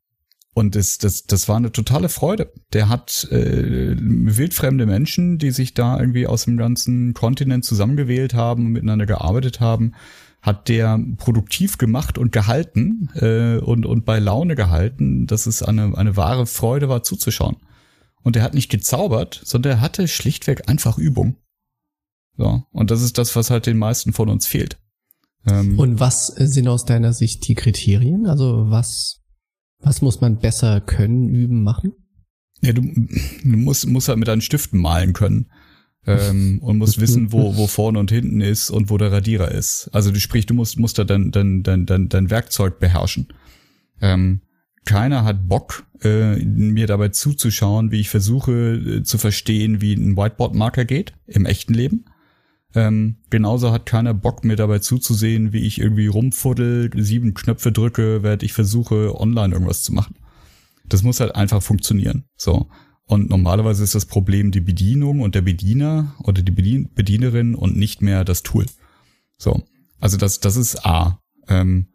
und das, das, das war eine totale Freude. Der hat äh, wildfremde Menschen, die sich da irgendwie aus dem ganzen Kontinent zusammengewählt haben und miteinander gearbeitet haben, hat der produktiv gemacht und gehalten äh, und, und bei Laune gehalten, dass es eine, eine wahre Freude war zuzuschauen. Und er hat nicht gezaubert, sondern er hatte schlichtweg einfach Übung. So. Und das ist das, was halt den meisten von uns fehlt. Ähm, und was sind aus deiner Sicht die Kriterien? Also was was muss man besser können, üben, machen? Ja, du, du musst, musst halt mit deinen Stiften malen können. Ähm, und musst wissen, wo, wo vorne und hinten ist und wo der Radierer ist. Also du sprich, du musst, musst da dein, dein, dein, dein, dein Werkzeug beherrschen. Ähm, keiner hat Bock, äh, mir dabei zuzuschauen, wie ich versuche äh, zu verstehen, wie ein Whiteboard-Marker geht im echten Leben. Ähm, genauso hat keiner Bock mir dabei zuzusehen, wie ich irgendwie rumfuddel, sieben Knöpfe drücke, während ich versuche, online irgendwas zu machen. Das muss halt einfach funktionieren. So. Und normalerweise ist das Problem die Bedienung und der Bediener oder die Bedien Bedienerin und nicht mehr das Tool. So. Also das, das ist A. Ähm,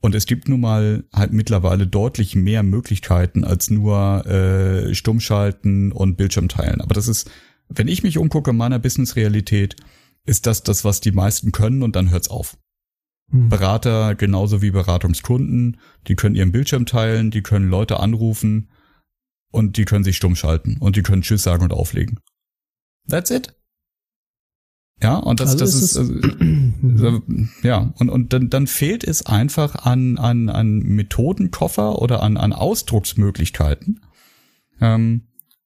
und es gibt nun mal halt mittlerweile deutlich mehr Möglichkeiten als nur äh, Stummschalten und Bildschirm teilen. Aber das ist, wenn ich mich umgucke in meiner Business-Realität, ist das das, was die meisten können und dann hört's auf. Hm. Berater genauso wie Beratungskunden, die können ihren Bildschirm teilen, die können Leute anrufen und die können sich stumm schalten und die können Tschüss sagen und auflegen. That's it. Ja, und das, also das ist, also, also, ja, und, und dann, dann fehlt es einfach an, an, an Methodenkoffer oder an, an Ausdrucksmöglichkeiten. Ähm,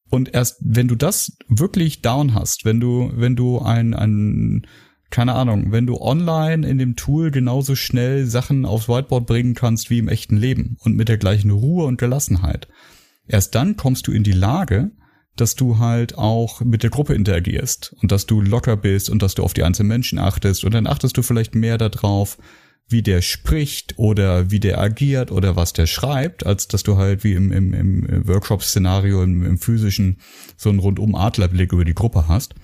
und erst wenn du das wirklich down hast, wenn du, wenn du ein, ein, keine Ahnung, wenn du online in dem Tool genauso schnell Sachen aufs Whiteboard bringen kannst wie im echten Leben und mit der gleichen Ruhe und Gelassenheit, erst dann kommst du in die Lage, dass du halt auch mit der Gruppe interagierst und dass du locker bist und dass du auf die einzelnen Menschen achtest und dann achtest du vielleicht mehr darauf, wie der spricht oder wie der agiert oder was der schreibt, als dass du halt wie im, im, im Workshop-Szenario, im, im physischen, so einen rundum Adlerblick über die Gruppe hast.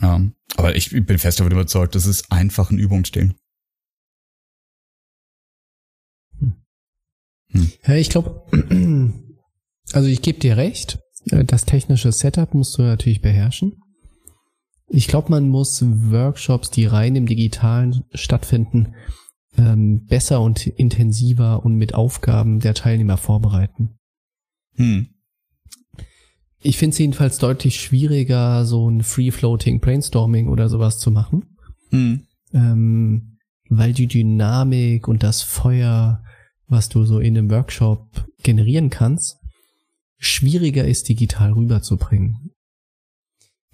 Ja, aber ich bin fest davon überzeugt, das ist einfach ein Übungsding. Hm. Ja, ich glaube, also ich gebe dir recht, das technische Setup musst du natürlich beherrschen. Ich glaube, man muss Workshops, die rein im Digitalen stattfinden, ähm, besser und intensiver und mit Aufgaben der Teilnehmer vorbereiten. Hm. Ich finde es jedenfalls deutlich schwieriger, so ein Free-Floating Brainstorming oder sowas zu machen. Hm. Ähm, weil die Dynamik und das Feuer, was du so in einem Workshop generieren kannst, schwieriger ist, digital rüberzubringen.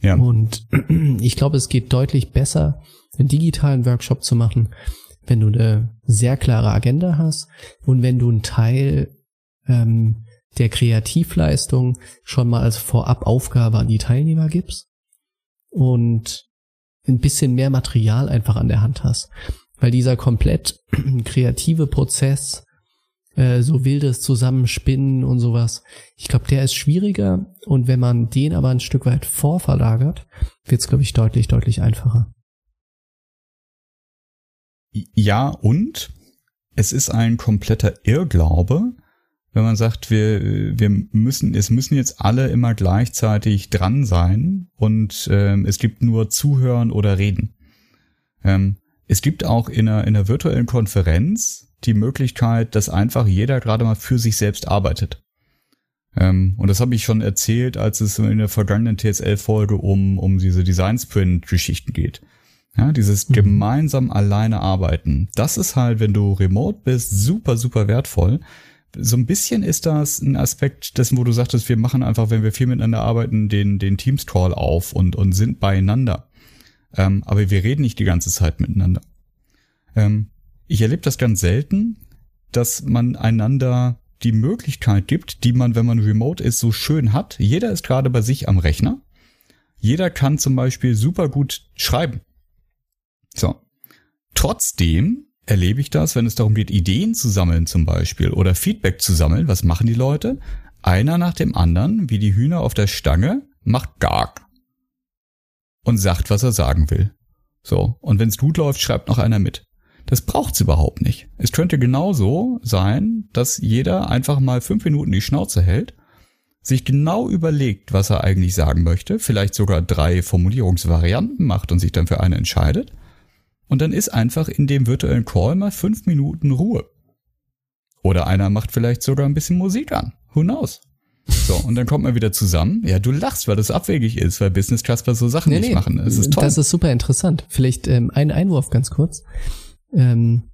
Ja. Und ich glaube, es geht deutlich besser, einen digitalen Workshop zu machen, wenn du eine sehr klare Agenda hast und wenn du einen Teil ähm, der Kreativleistung schon mal als Vorabaufgabe an die Teilnehmer gibst und ein bisschen mehr Material einfach an der Hand hast. Weil dieser komplett kreative Prozess, äh, so wildes Zusammenspinnen und sowas, ich glaube, der ist schwieriger und wenn man den aber ein Stück weit vorverlagert, wird es, glaube ich, deutlich, deutlich einfacher. Ja, und es ist ein kompletter Irrglaube, wenn man sagt, wir, wir müssen, es müssen jetzt alle immer gleichzeitig dran sein und ähm, es gibt nur Zuhören oder Reden. Ähm, es gibt auch in einer, in einer virtuellen Konferenz die Möglichkeit, dass einfach jeder gerade mal für sich selbst arbeitet. Ähm, und das habe ich schon erzählt, als es in der vergangenen TSL-Folge um, um diese Design-Sprint-Geschichten geht. Ja, dieses mhm. gemeinsam alleine arbeiten. Das ist halt, wenn du remote bist, super, super wertvoll, so ein bisschen ist das ein Aspekt dessen, wo du sagtest, wir machen einfach, wenn wir viel miteinander arbeiten, den, den Teams-Call auf und, und sind beieinander. Ähm, aber wir reden nicht die ganze Zeit miteinander. Ähm, ich erlebe das ganz selten, dass man einander die Möglichkeit gibt, die man, wenn man remote ist, so schön hat. Jeder ist gerade bei sich am Rechner. Jeder kann zum Beispiel super gut schreiben. So. Trotzdem erlebe ich das, wenn es darum geht, Ideen zu sammeln zum Beispiel oder Feedback zu sammeln. Was machen die Leute? Einer nach dem anderen, wie die Hühner auf der Stange, macht Garg und sagt, was er sagen will. So, und wenn es gut läuft, schreibt noch einer mit. Das braucht's überhaupt nicht. Es könnte genauso sein, dass jeder einfach mal fünf Minuten die Schnauze hält, sich genau überlegt, was er eigentlich sagen möchte, vielleicht sogar drei Formulierungsvarianten macht und sich dann für eine entscheidet und dann ist einfach in dem virtuellen Call mal fünf Minuten Ruhe. Oder einer macht vielleicht sogar ein bisschen Musik an. Who knows? So, und dann kommt man wieder zusammen. Ja, du lachst, weil das abwegig ist, weil Business Casper so Sachen nee, nicht nee, machen. Das ist toll. Das ist super interessant. Vielleicht ähm, ein Einwurf ganz kurz. Ähm,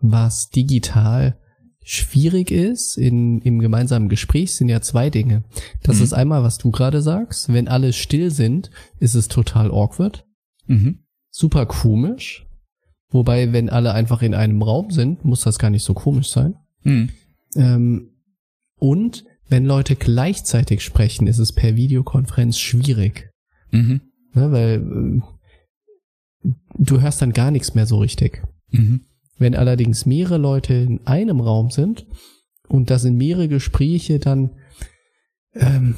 was digital schwierig ist in, im gemeinsamen Gespräch sind ja zwei Dinge. Das mhm. ist einmal, was du gerade sagst. Wenn alle still sind, ist es total awkward. Mhm super komisch. Wobei, wenn alle einfach in einem Raum sind, muss das gar nicht so komisch sein. Mhm. Ähm, und wenn Leute gleichzeitig sprechen, ist es per Videokonferenz schwierig. Mhm. Ja, weil äh, du hörst dann gar nichts mehr so richtig. Mhm. Wenn allerdings mehrere Leute in einem Raum sind und da sind mehrere Gespräche, dann ähm,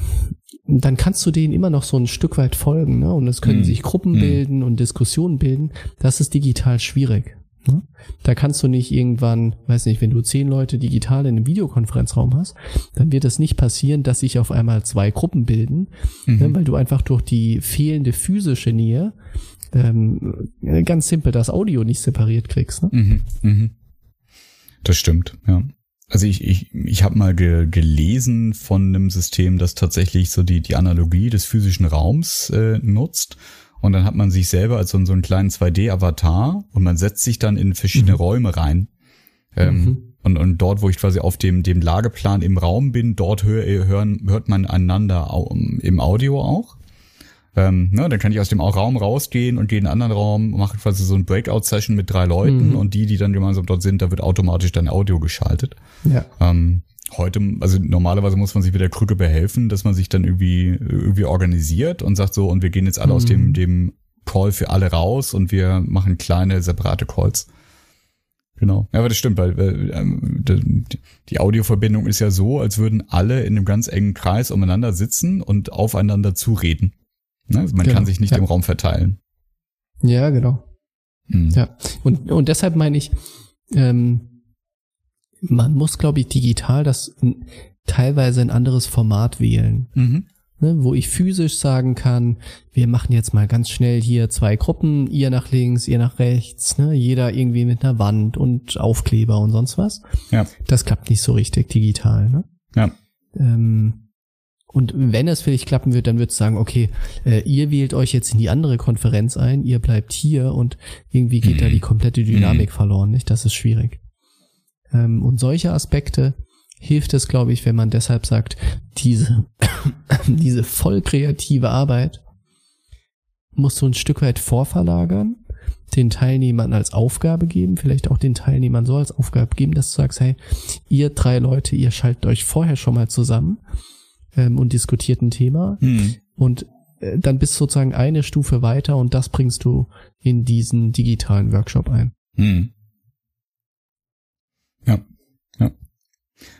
dann kannst du denen immer noch so ein Stück weit folgen, ne? Und es können mhm. sich Gruppen mhm. bilden und Diskussionen bilden. Das ist digital schwierig. Ne? Da kannst du nicht irgendwann, weiß nicht, wenn du zehn Leute digital in einem Videokonferenzraum hast, dann wird es nicht passieren, dass sich auf einmal zwei Gruppen bilden, ne? mhm. ne? weil du einfach durch die fehlende physische Nähe ähm, ganz simpel das Audio nicht separiert kriegst. Ne? Mhm. Mhm. Das stimmt, ja. Also ich, ich, ich habe mal ge, gelesen von einem System, das tatsächlich so die, die Analogie des physischen Raums äh, nutzt. Und dann hat man sich selber als so, so einen kleinen 2D-Avatar und man setzt sich dann in verschiedene mhm. Räume rein. Ähm, mhm. und, und dort, wo ich quasi auf dem, dem Lageplan im Raum bin, dort hör, hören, hört man einander im Audio auch. Ähm, ne, dann kann ich aus dem Raum rausgehen und gehe in einen anderen Raum, mache quasi so ein Breakout-Session mit drei Leuten mhm. und die, die dann gemeinsam dort sind, da wird automatisch dann Audio geschaltet. Ja. Ähm, heute, also normalerweise muss man sich mit der Krücke behelfen, dass man sich dann irgendwie, irgendwie organisiert und sagt so, und wir gehen jetzt alle mhm. aus dem, mhm. dem Call für alle raus und wir machen kleine, separate Calls. Genau. Ja, aber das stimmt, weil, weil ähm, die Audioverbindung ist ja so, als würden alle in einem ganz engen Kreis umeinander sitzen und aufeinander zureden. Ne? Man genau. kann sich nicht ja. im Raum verteilen. Ja, genau. Hm. Ja. Und, und deshalb meine ich, ähm, man muss, glaube ich, digital das teilweise ein anderes Format wählen. Mhm. Ne, wo ich physisch sagen kann, wir machen jetzt mal ganz schnell hier zwei Gruppen, ihr nach links, ihr nach rechts, ne, jeder irgendwie mit einer Wand und Aufkleber und sonst was. Ja. Das klappt nicht so richtig digital. Ne? Ja. Ähm, und wenn es vielleicht klappen wird, dann wird es sagen, okay, äh, ihr wählt euch jetzt in die andere Konferenz ein, ihr bleibt hier und irgendwie geht mhm. da die komplette Dynamik mhm. verloren, nicht? Das ist schwierig. Ähm, und solche Aspekte hilft es, glaube ich, wenn man deshalb sagt, diese, diese voll kreative Arbeit muss so ein Stück weit vorverlagern, den Teilnehmern als Aufgabe geben, vielleicht auch den Teilnehmern so als Aufgabe geben, dass du sagst, hey, ihr drei Leute, ihr schaltet euch vorher schon mal zusammen ähm, und diskutiert ein Thema Hm. und äh, dann bist du sozusagen eine Stufe weiter und das bringst du in diesen digitalen Workshop ein. Hm. Ja, ja.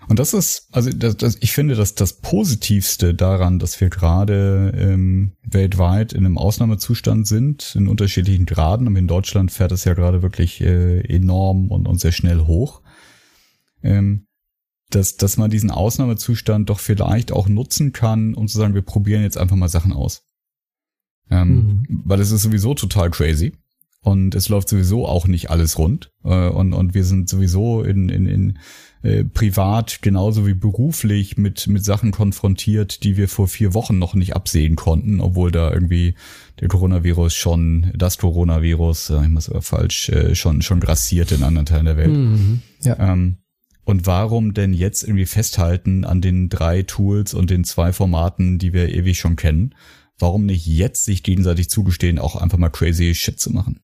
Und das ist, also das, das, ich finde, dass das Positivste daran, dass wir gerade ähm, weltweit in einem Ausnahmezustand sind, in unterschiedlichen Graden, aber in Deutschland fährt es ja gerade wirklich äh, enorm und, und sehr schnell hoch, ähm, dass, dass man diesen Ausnahmezustand doch vielleicht auch nutzen kann, um zu sagen, wir probieren jetzt einfach mal Sachen aus. Ähm, Weil es ist sowieso total crazy. Und es läuft sowieso auch nicht alles rund. Äh, und, und wir sind sowieso in, in, in äh, privat genauso wie beruflich mit, mit Sachen konfrontiert, die wir vor vier Wochen noch nicht absehen konnten, obwohl da irgendwie der Coronavirus schon, das Coronavirus, äh, ich muss aber falsch, äh, schon, schon grassiert in anderen Teilen der Welt. Mhm. Ja. Ähm, und warum denn jetzt irgendwie festhalten an den drei Tools und den zwei Formaten, die wir ewig schon kennen? Warum nicht jetzt sich gegenseitig zugestehen, auch einfach mal crazy Shit zu machen?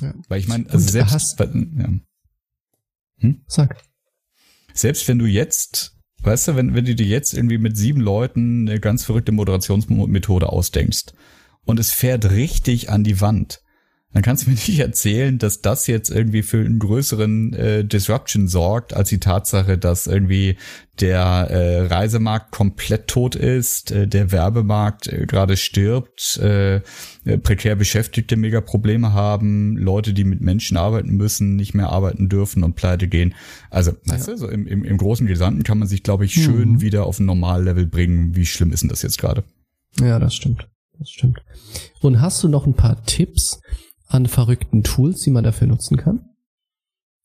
Ja. Weil ich meine, also Und selbst, hast- ja, Sag. selbst wenn du jetzt, weißt du, wenn, wenn du dir jetzt irgendwie mit sieben Leuten eine ganz verrückte Moderationsmethode ausdenkst und es fährt richtig an die Wand, dann kannst du mir nicht erzählen, dass das jetzt irgendwie für einen größeren äh, Disruption sorgt, als die Tatsache, dass irgendwie der äh, Reisemarkt komplett tot ist, äh, der Werbemarkt äh, gerade stirbt, äh, prekär Beschäftigte mega Probleme haben, Leute, die mit Menschen arbeiten müssen, nicht mehr arbeiten dürfen und pleite gehen. Also, weißt du, so im, im, im großen Gesamten kann man sich, glaube ich, schön Mhm. wieder auf ein Normallevel bringen. Wie schlimm ist denn das jetzt gerade? Ja, das stimmt. Das stimmt. Und hast du noch ein paar Tipps an verrückten Tools, die man dafür nutzen kann?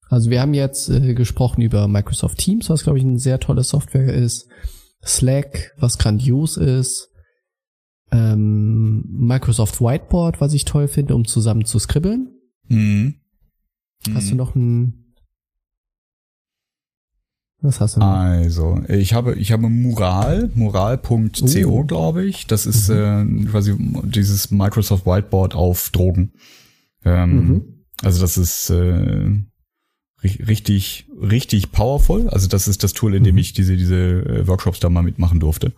Also wir haben jetzt äh, gesprochen über Microsoft Teams, was glaube ich eine sehr tolle Software ist. Slack, was grandios ist. Ähm, Microsoft Whiteboard, was ich toll finde, um zusammen zu skribbeln. Mhm. Hast Mhm. du noch ein... Was hast du noch? Also, ich habe, ich habe Mural, mural.co, Uh. glaube ich. Das ist äh, quasi dieses Microsoft Whiteboard auf Drogen. Ähm, Mhm. Also das ist äh, ri- richtig, richtig powerful. Also das ist das Tool, in dem Mhm. ich diese, diese äh, Workshops da mal mitmachen durfte.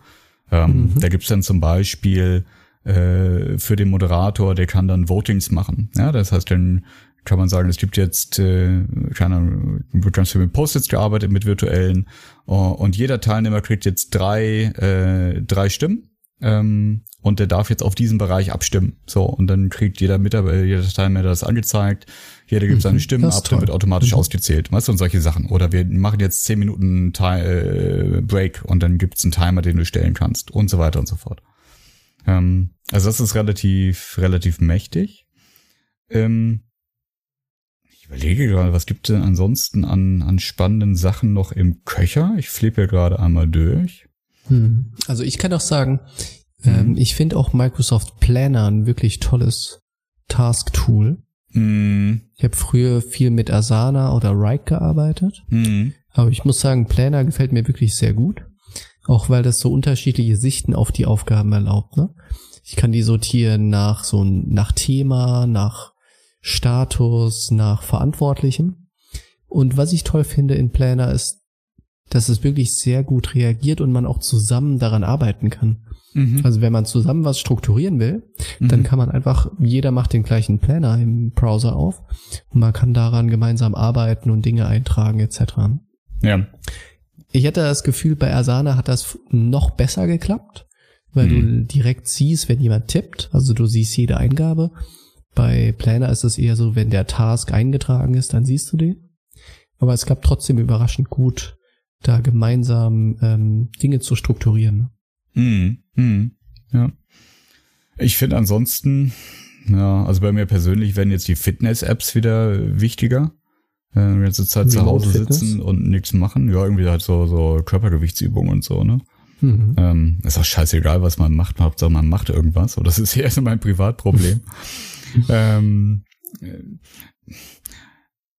Ähm, Mhm. Da gibt's dann zum Beispiel äh, für den Moderator, der kann dann Votings machen. Ja, das heißt, dann kann man sagen, es gibt jetzt, äh, keine Ahnung, wird ganz viel mit Post-its gearbeitet, mit virtuellen, äh, und jeder Teilnehmer kriegt jetzt drei, äh, drei Stimmen, ähm, und der darf jetzt auf diesen Bereich abstimmen. So, und dann kriegt jeder Mitarbeiter, jeder Teilnehmer das angezeigt, jeder gibt seine Mhm, Stimmen das ist ab, dann wird automatisch Mhm. ausgezählt, weißt du, und solche Sachen. Oder wir machen jetzt zehn Minuten Ti- äh, Break und dann gibt's einen Timer, den du stellen kannst und so weiter und so fort. Ähm, also das ist relativ, relativ mächtig. Ähm, ich überlege gerade, was gibt denn ansonsten an, an spannenden Sachen noch im Köcher? Ich flippe ja gerade einmal durch. Hm. Also ich kann auch sagen, Mhm. ähm, ich finde auch Microsoft Planner ein wirklich tolles Task-Tool. Hm, Ich habe früher viel mit Asana oder Wrike gearbeitet, hm, aber ich muss sagen, Planner gefällt mir wirklich sehr gut. Auch weil das so unterschiedliche Sichten auf die Aufgaben erlaubt. Ne? Ich kann die sortieren nach so nach Thema, nach Status, nach Verantwortlichem. Und was ich toll finde in Planner ist, dass es wirklich sehr gut reagiert und man auch zusammen daran arbeiten kann. mhm. Also wenn man zusammen was strukturieren will, dann Mhm. kann man einfach, jeder macht den gleichen Planner im Browser auf und man kann daran gemeinsam arbeiten und Dinge eintragen etc. Ja. Ich hatte das Gefühl, bei Asana hat das noch besser geklappt, weil Mhm. du direkt siehst, wenn jemand tippt, also du siehst jede Eingabe. Bei Planner ist es eher so, wenn der Task eingetragen ist, dann siehst du den. Aber es klappt trotzdem überraschend gut, da gemeinsam ähm, Dinge zu strukturieren. Hm, hm, ja. Ich finde ansonsten, ja, also bei mir persönlich werden jetzt die Fitness-Apps wieder wichtiger. Äh, die ganze Zeit zu Hause Fitness? sitzen und nichts machen. Ja, irgendwie halt so, so Körpergewichtsübungen und so, ne? Mhm. Ähm, ist auch scheißegal, was man macht. Hauptsache man macht irgendwas. Und das ist eher so mein Privatproblem. ähm, äh,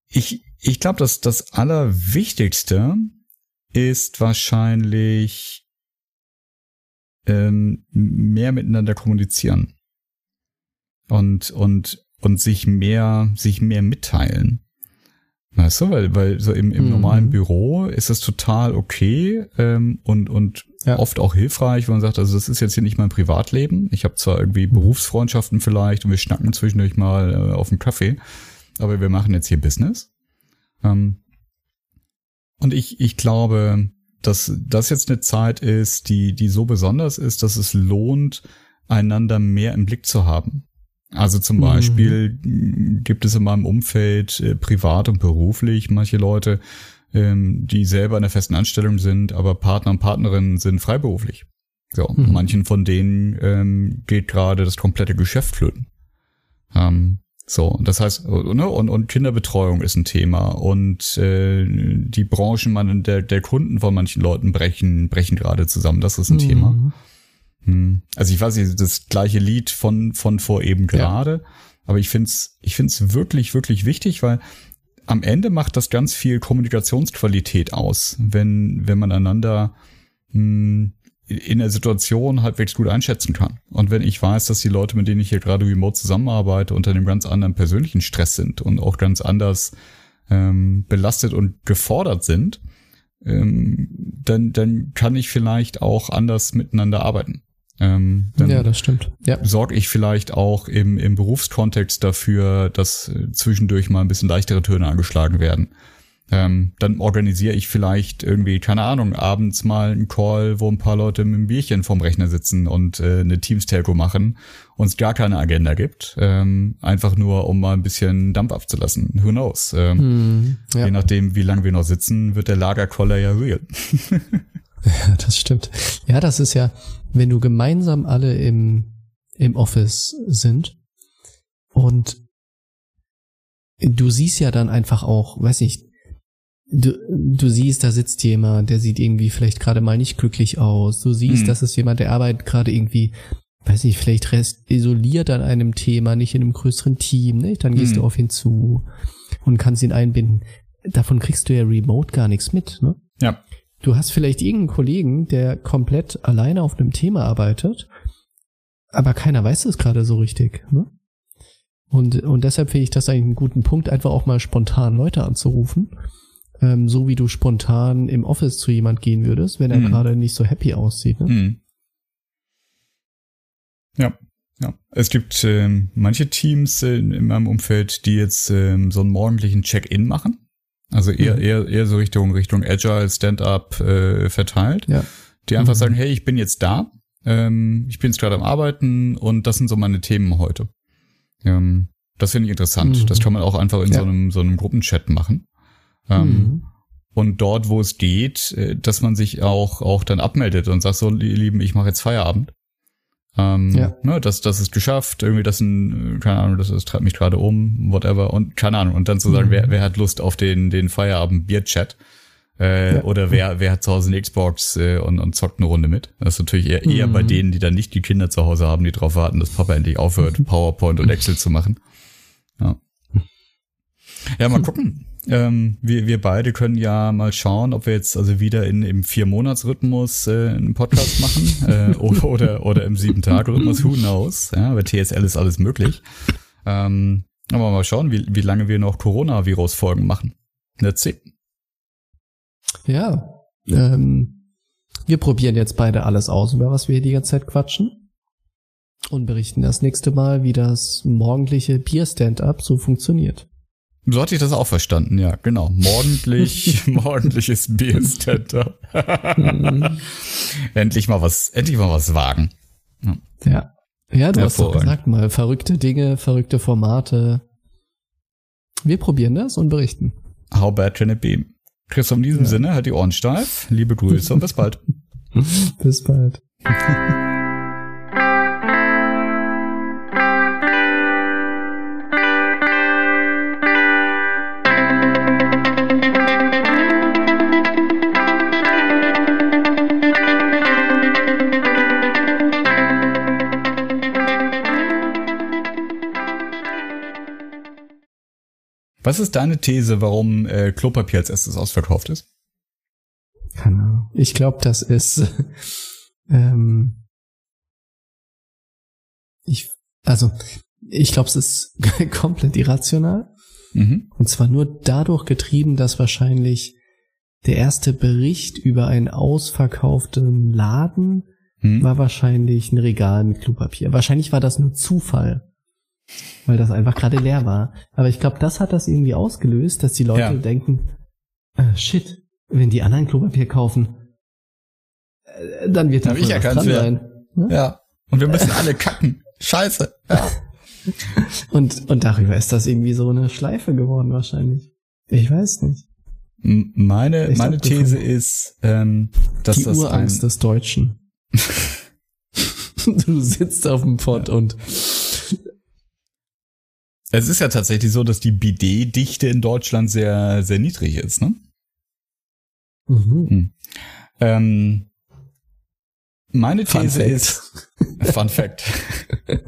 ich ich glaube, dass das Allerwichtigste ist wahrscheinlich ähm, mehr miteinander kommunizieren. Und, und und sich mehr, sich mehr mitteilen. Weißt du, weil, weil so im, im Mhm. normalen Büro ist das total okay ähm, und, und Ja. oft auch hilfreich, wenn man sagt, also das ist jetzt hier nicht mein Privatleben. Ich habe zwar irgendwie. Berufsfreundschaften vielleicht und wir schnacken zwischendurch mal äh, auf dem Kaffee, aber wir machen jetzt hier Business. Ähm, und ich, ich glaube, dass das jetzt eine Zeit ist, die, die so besonders ist, dass es lohnt, einander mehr im Blick zu haben. Also zum Mhm. Beispiel mh, gibt es in meinem Umfeld äh, privat und beruflich manche Leute, ähm, die selber in einer festen Anstellung sind, aber Partner und Partnerinnen sind freiberuflich. So, Mhm. manchen von denen ähm, geht gerade das komplette Geschäft flöten. Ähm, so, das heißt, äh, ne, und, und Kinderbetreuung ist ein Thema und äh, die Branchen man, der, der Kunden von manchen Leuten brechen, brechen gerade zusammen. Das ist ein Thema. Mhm. Hm. Also ich weiß nicht, das gleiche Lied von, von vor eben gerade, aber ich find's, ich find's wirklich, wirklich wichtig, weil am Ende macht das ganz viel Kommunikationsqualität aus, wenn, wenn man einander hm, in der Situation halbwegs gut einschätzen kann. Und wenn ich weiß, dass die Leute, mit denen ich hier gerade remote zusammenarbeite, unter einem ganz anderen persönlichen Stress sind und auch ganz anders ähm, belastet und gefordert sind, ähm, dann, dann kann ich vielleicht auch anders miteinander arbeiten. Ähm, dann Ja, das stimmt. Ja. sorge ich vielleicht auch im, im Berufskontext dafür, dass äh, zwischendurch mal ein bisschen leichtere Töne angeschlagen werden. Ähm, dann organisiere ich vielleicht irgendwie, keine Ahnung, abends mal einen Call, wo ein paar Leute mit einem Bierchen vorm Rechner sitzen und äh, eine Teams-Telco machen und es gar keine Agenda gibt. Ähm, einfach nur, um mal ein bisschen Dampf abzulassen. Who knows? Ähm. Je Ja. nachdem, wie lange wir noch sitzen, wird der Lagerkoller ja real. ja, das stimmt. Ja, das ist ja, wenn du gemeinsam alle im, im Office sind und du siehst ja dann einfach auch, weiß nicht, du, du siehst, da sitzt jemand, der sieht irgendwie vielleicht gerade mal nicht glücklich aus. Du siehst, Mhm. das ist jemand, der arbeitet gerade irgendwie, weiß nicht, vielleicht rest isoliert an einem Thema, nicht in einem größeren Team, ne? Dann gehst Mhm. du auf ihn zu und kannst ihn einbinden. Davon kriegst du ja remote gar nichts mit, ne? Ja. Du hast vielleicht irgendeinen Kollegen, der komplett alleine auf einem Thema arbeitet, aber keiner weiß es gerade so richtig. Ne? Und, und deshalb finde ich das eigentlich einen guten Punkt, einfach auch mal spontan Leute anzurufen. Ähm, so wie du spontan im Office zu jemand gehen würdest, wenn er Mhm. gerade nicht so happy aussieht. Ne? Hm. Ja, ja. Es gibt ähm, manche Teams äh, in meinem Umfeld, die jetzt ähm, so einen morgendlichen Check-in machen. Also eher, Mhm. eher, eher so Richtung, Richtung Agile, Stand-up äh, verteilt. Ja. Die einfach Mhm. sagen, hey, ich bin jetzt da, ähm, ich bin jetzt gerade am Arbeiten und das sind so meine Themen heute. Ähm, das finde ich interessant. Mhm. Das kann man auch einfach in so Ja. einem, so einem Gruppenchat machen. Ähm, Mhm. und dort, wo es geht, äh, dass man sich auch, auch dann abmeldet und sagt so, ihr Lieben, ich mache jetzt Feierabend. Ähm, Ja. ne, das, das ist geschafft, irgendwie das ein, äh, keine Ahnung, das, das treibt mich gerade um, whatever, und keine Ahnung, und dann zu sagen, Mhm. wer, wer hat Lust auf den, den Feierabend-Bier-Chat? Äh, Ja. Oder wer, wer hat zu Hause eine Xbox äh, und, und zockt eine Runde mit? Das ist natürlich eher, eher Mhm. bei denen, die dann nicht die Kinder zu Hause haben, die darauf warten, dass Papa endlich aufhört, PowerPoint und Excel zu machen. Ja, ja mal gucken. Ähm, wir, wir beide können ja mal schauen, ob wir jetzt also wieder in, im Vier-Monats-Rhythmus äh, einen Podcast machen äh, oder, oder, oder im Sieben-Tage-Rhythmus, who knows. Ja, bei TSL ist alles möglich. Ähm, aber mal schauen, wie, wie lange wir noch Coronavirus-Folgen machen. Let's see. Ja. Ähm, wir probieren jetzt beide alles aus, über was wir hier die ganze Zeit quatschen. Und berichten das nächste Mal, wie das morgendliche Bier-Stand-up so funktioniert. So hatte ich das auch verstanden, ja, genau. Morgendlich, morgendliches Bierständer. endlich mal was, endlich mal was wagen. Ja. Ja, du hast doch gesagt mal, verrückte Dinge, verrückte Formate. Wir probieren das und berichten. How bad can it be? Chris, in diesem Ja. Sinne, halt die Ohren steif. Liebe Grüße und bis bald. Bis bald. Was ist deine These, warum äh, Klopapier als erstes ausverkauft ist? Keine Ahnung. Ich glaube, das ist ähm, ich also ich glaube, es ist komplett irrational. Mhm. Und zwar nur dadurch getrieben, dass wahrscheinlich der erste Bericht über einen ausverkauften Laden Hm. war wahrscheinlich ein Regal mit Klopapier. Wahrscheinlich war das nur Zufall, weil das einfach gerade leer war. Aber ich glaube, das hat das irgendwie ausgelöst, dass die Leute Ja. denken, äh, shit, wenn die anderen Klopapier kaufen, äh, dann wird da ich ja mehr. sein. Ne? Ja. Und wir müssen alle kacken. Scheiße. Ja. Und, und darüber ist das irgendwie so eine Schleife geworden wahrscheinlich. Ich weiß nicht. Meine, Ich meine glaub, These ist, ähm, dass die das Urangst ein, des Deutschen. du sitzt auf dem Pott und es ist ja tatsächlich so, dass die Bidet-Dichte in Deutschland sehr, sehr niedrig ist, ne? mhm. Ähm, meine Fun These Fact. ist, Fun Fact.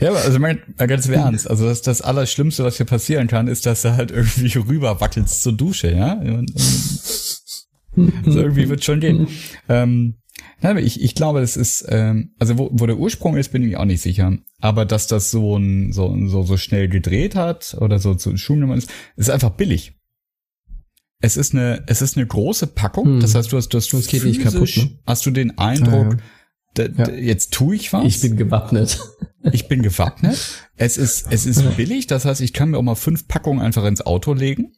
ja, aber also mein, ganz im Ernst, also das, das Allerschlimmste, was hier passieren kann, ist, dass du halt irgendwie rüber wackelst zur Dusche, ja? Und, ähm, so irgendwie wird schon gehen. Ähm, ich, ich glaube, das ist, ähm, also wo, wo der Ursprung ist, bin ich mir auch nicht sicher. Aber dass das so ein, so, so, so schnell gedreht hat oder so zu Schuhen ist, ist einfach billig. Es ist eine, es ist eine große Packung. Hm. Das heißt, du hast, du hast Das geht nicht kaputt, ne? Hast du den Eindruck, Ja, Ja. da, jetzt tue ich was? ich bin gewappnet. ich bin gewappnet. Es ist, es ist billig. Das heißt, ich kann mir auch mal fünf Packungen einfach ins Auto legen.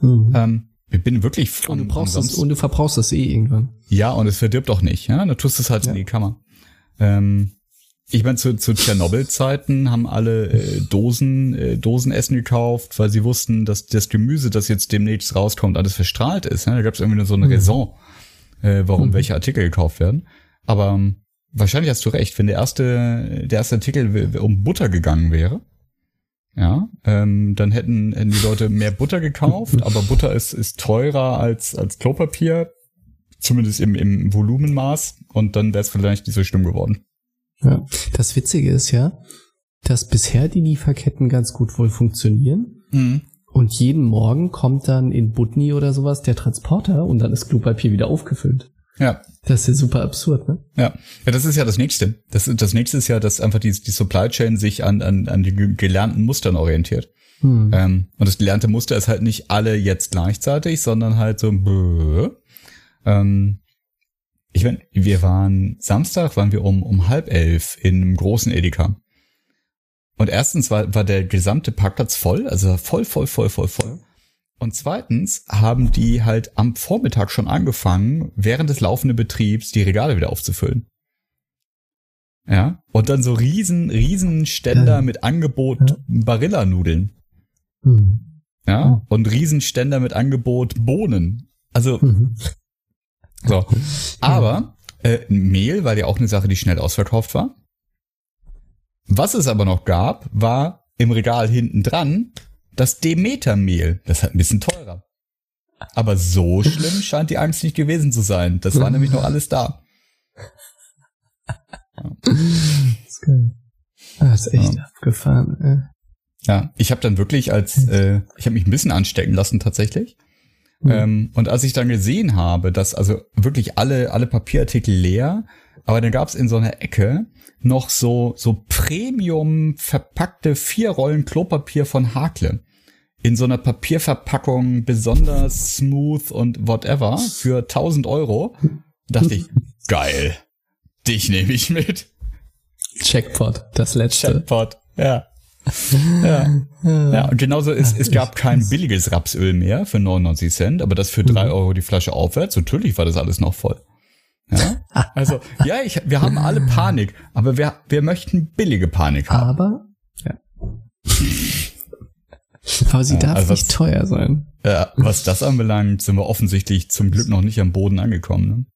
Mhm. Ähm, ich bin wirklich und du brauchst Samstag- und du verbrauchst es eh irgendwann. Ja, und es verdirbt auch nicht, ja. Da tust du es halt in Ja. die Kammer. Ähm, ich meine, zu, zu Tschernobyl-Zeiten haben alle äh, Dosen, äh, Dosenessen gekauft, weil sie wussten, dass das Gemüse, das jetzt demnächst rauskommt, alles verstrahlt ist. Ja? Da gab es irgendwie nur so eine Mhm. Raison, äh, warum Mhm. welche Artikel gekauft werden. Aber ähm, wahrscheinlich hast du recht, wenn der erste, der erste Artikel um Butter gegangen wäre, ja, ähm, dann hätten, hätten die Leute mehr Butter gekauft, aber Butter ist, ist teurer als, als Klopapier, zumindest im, im Volumenmaß, und dann wäre es vielleicht nicht so schlimm geworden. Ja. Das Witzige ist ja, dass bisher die Lieferketten ganz gut wohl funktionieren. Und jeden Morgen kommt dann in Budni oder sowas der Transporter und dann ist Klopapier wieder aufgefüllt. Ja, Das ist ja super absurd, ne? ja. Ja, das ist ja das Nächste. Das, das Nächste ist ja, dass einfach die, die Supply Chain sich an, an, an den ge- gelernten Mustern orientiert. Hm. Ähm, und das gelernte Muster ist halt nicht alle jetzt gleichzeitig, sondern halt so, bö. Ähm, ich meine, wir waren, Samstag waren wir um, um halb elf in einem großen Edeka. Und erstens war, war der gesamte Parkplatz voll, also voll, voll, voll, voll, voll. Und zweitens haben die halt am Vormittag schon angefangen, während des laufenden Betriebs die Regale wieder aufzufüllen. Ja. Und dann so riesen, riesen Ständer Ja. mit Angebot. Barilla-Nudeln. Hm. Ja. Und Riesenständer mit Angebot Bohnen. Also, Mhm. so. Aber äh, Mehl war ja auch eine Sache, die schnell ausverkauft war. Was es aber noch gab, war im Regal hinten dran das Demeter-Mehl. Das ist halt ein bisschen teurer. Aber so schlimm scheint die Angst nicht gewesen zu sein. Das war nämlich noch alles da. Das ist geil. Ah, das ist echt Ja. abgefahren. Äh. Ja, ich habe dann wirklich als, äh, ich habe mich ein bisschen anstecken lassen tatsächlich. Mhm. Ähm, und als ich dann gesehen habe, dass also wirklich alle, alle Papierartikel leer, aber dann gab's in so einer Ecke noch so, so Premium verpackte vier Rollen Klopapier von Hakle. In so einer Papierverpackung besonders smooth und whatever für 1000 Euro. dachte ich, geil. Dich nehme ich mit. Jackpot, das letzte. Chatbot. Ja. Ja. Ja, und genauso ist, es gab kein billiges Rapsöl mehr für 99 Cent, aber das für drei Euro die Flasche aufwärts. Natürlich war das alles noch voll. Ja? Also, ja, ich, wir haben alle Panik, aber wir, wir möchten billige Panik haben. Aber, ja. Aber sie darf also nicht was- teuer sein. Ja, was das anbelangt, sind wir offensichtlich zum Glück noch nicht am Boden angekommen.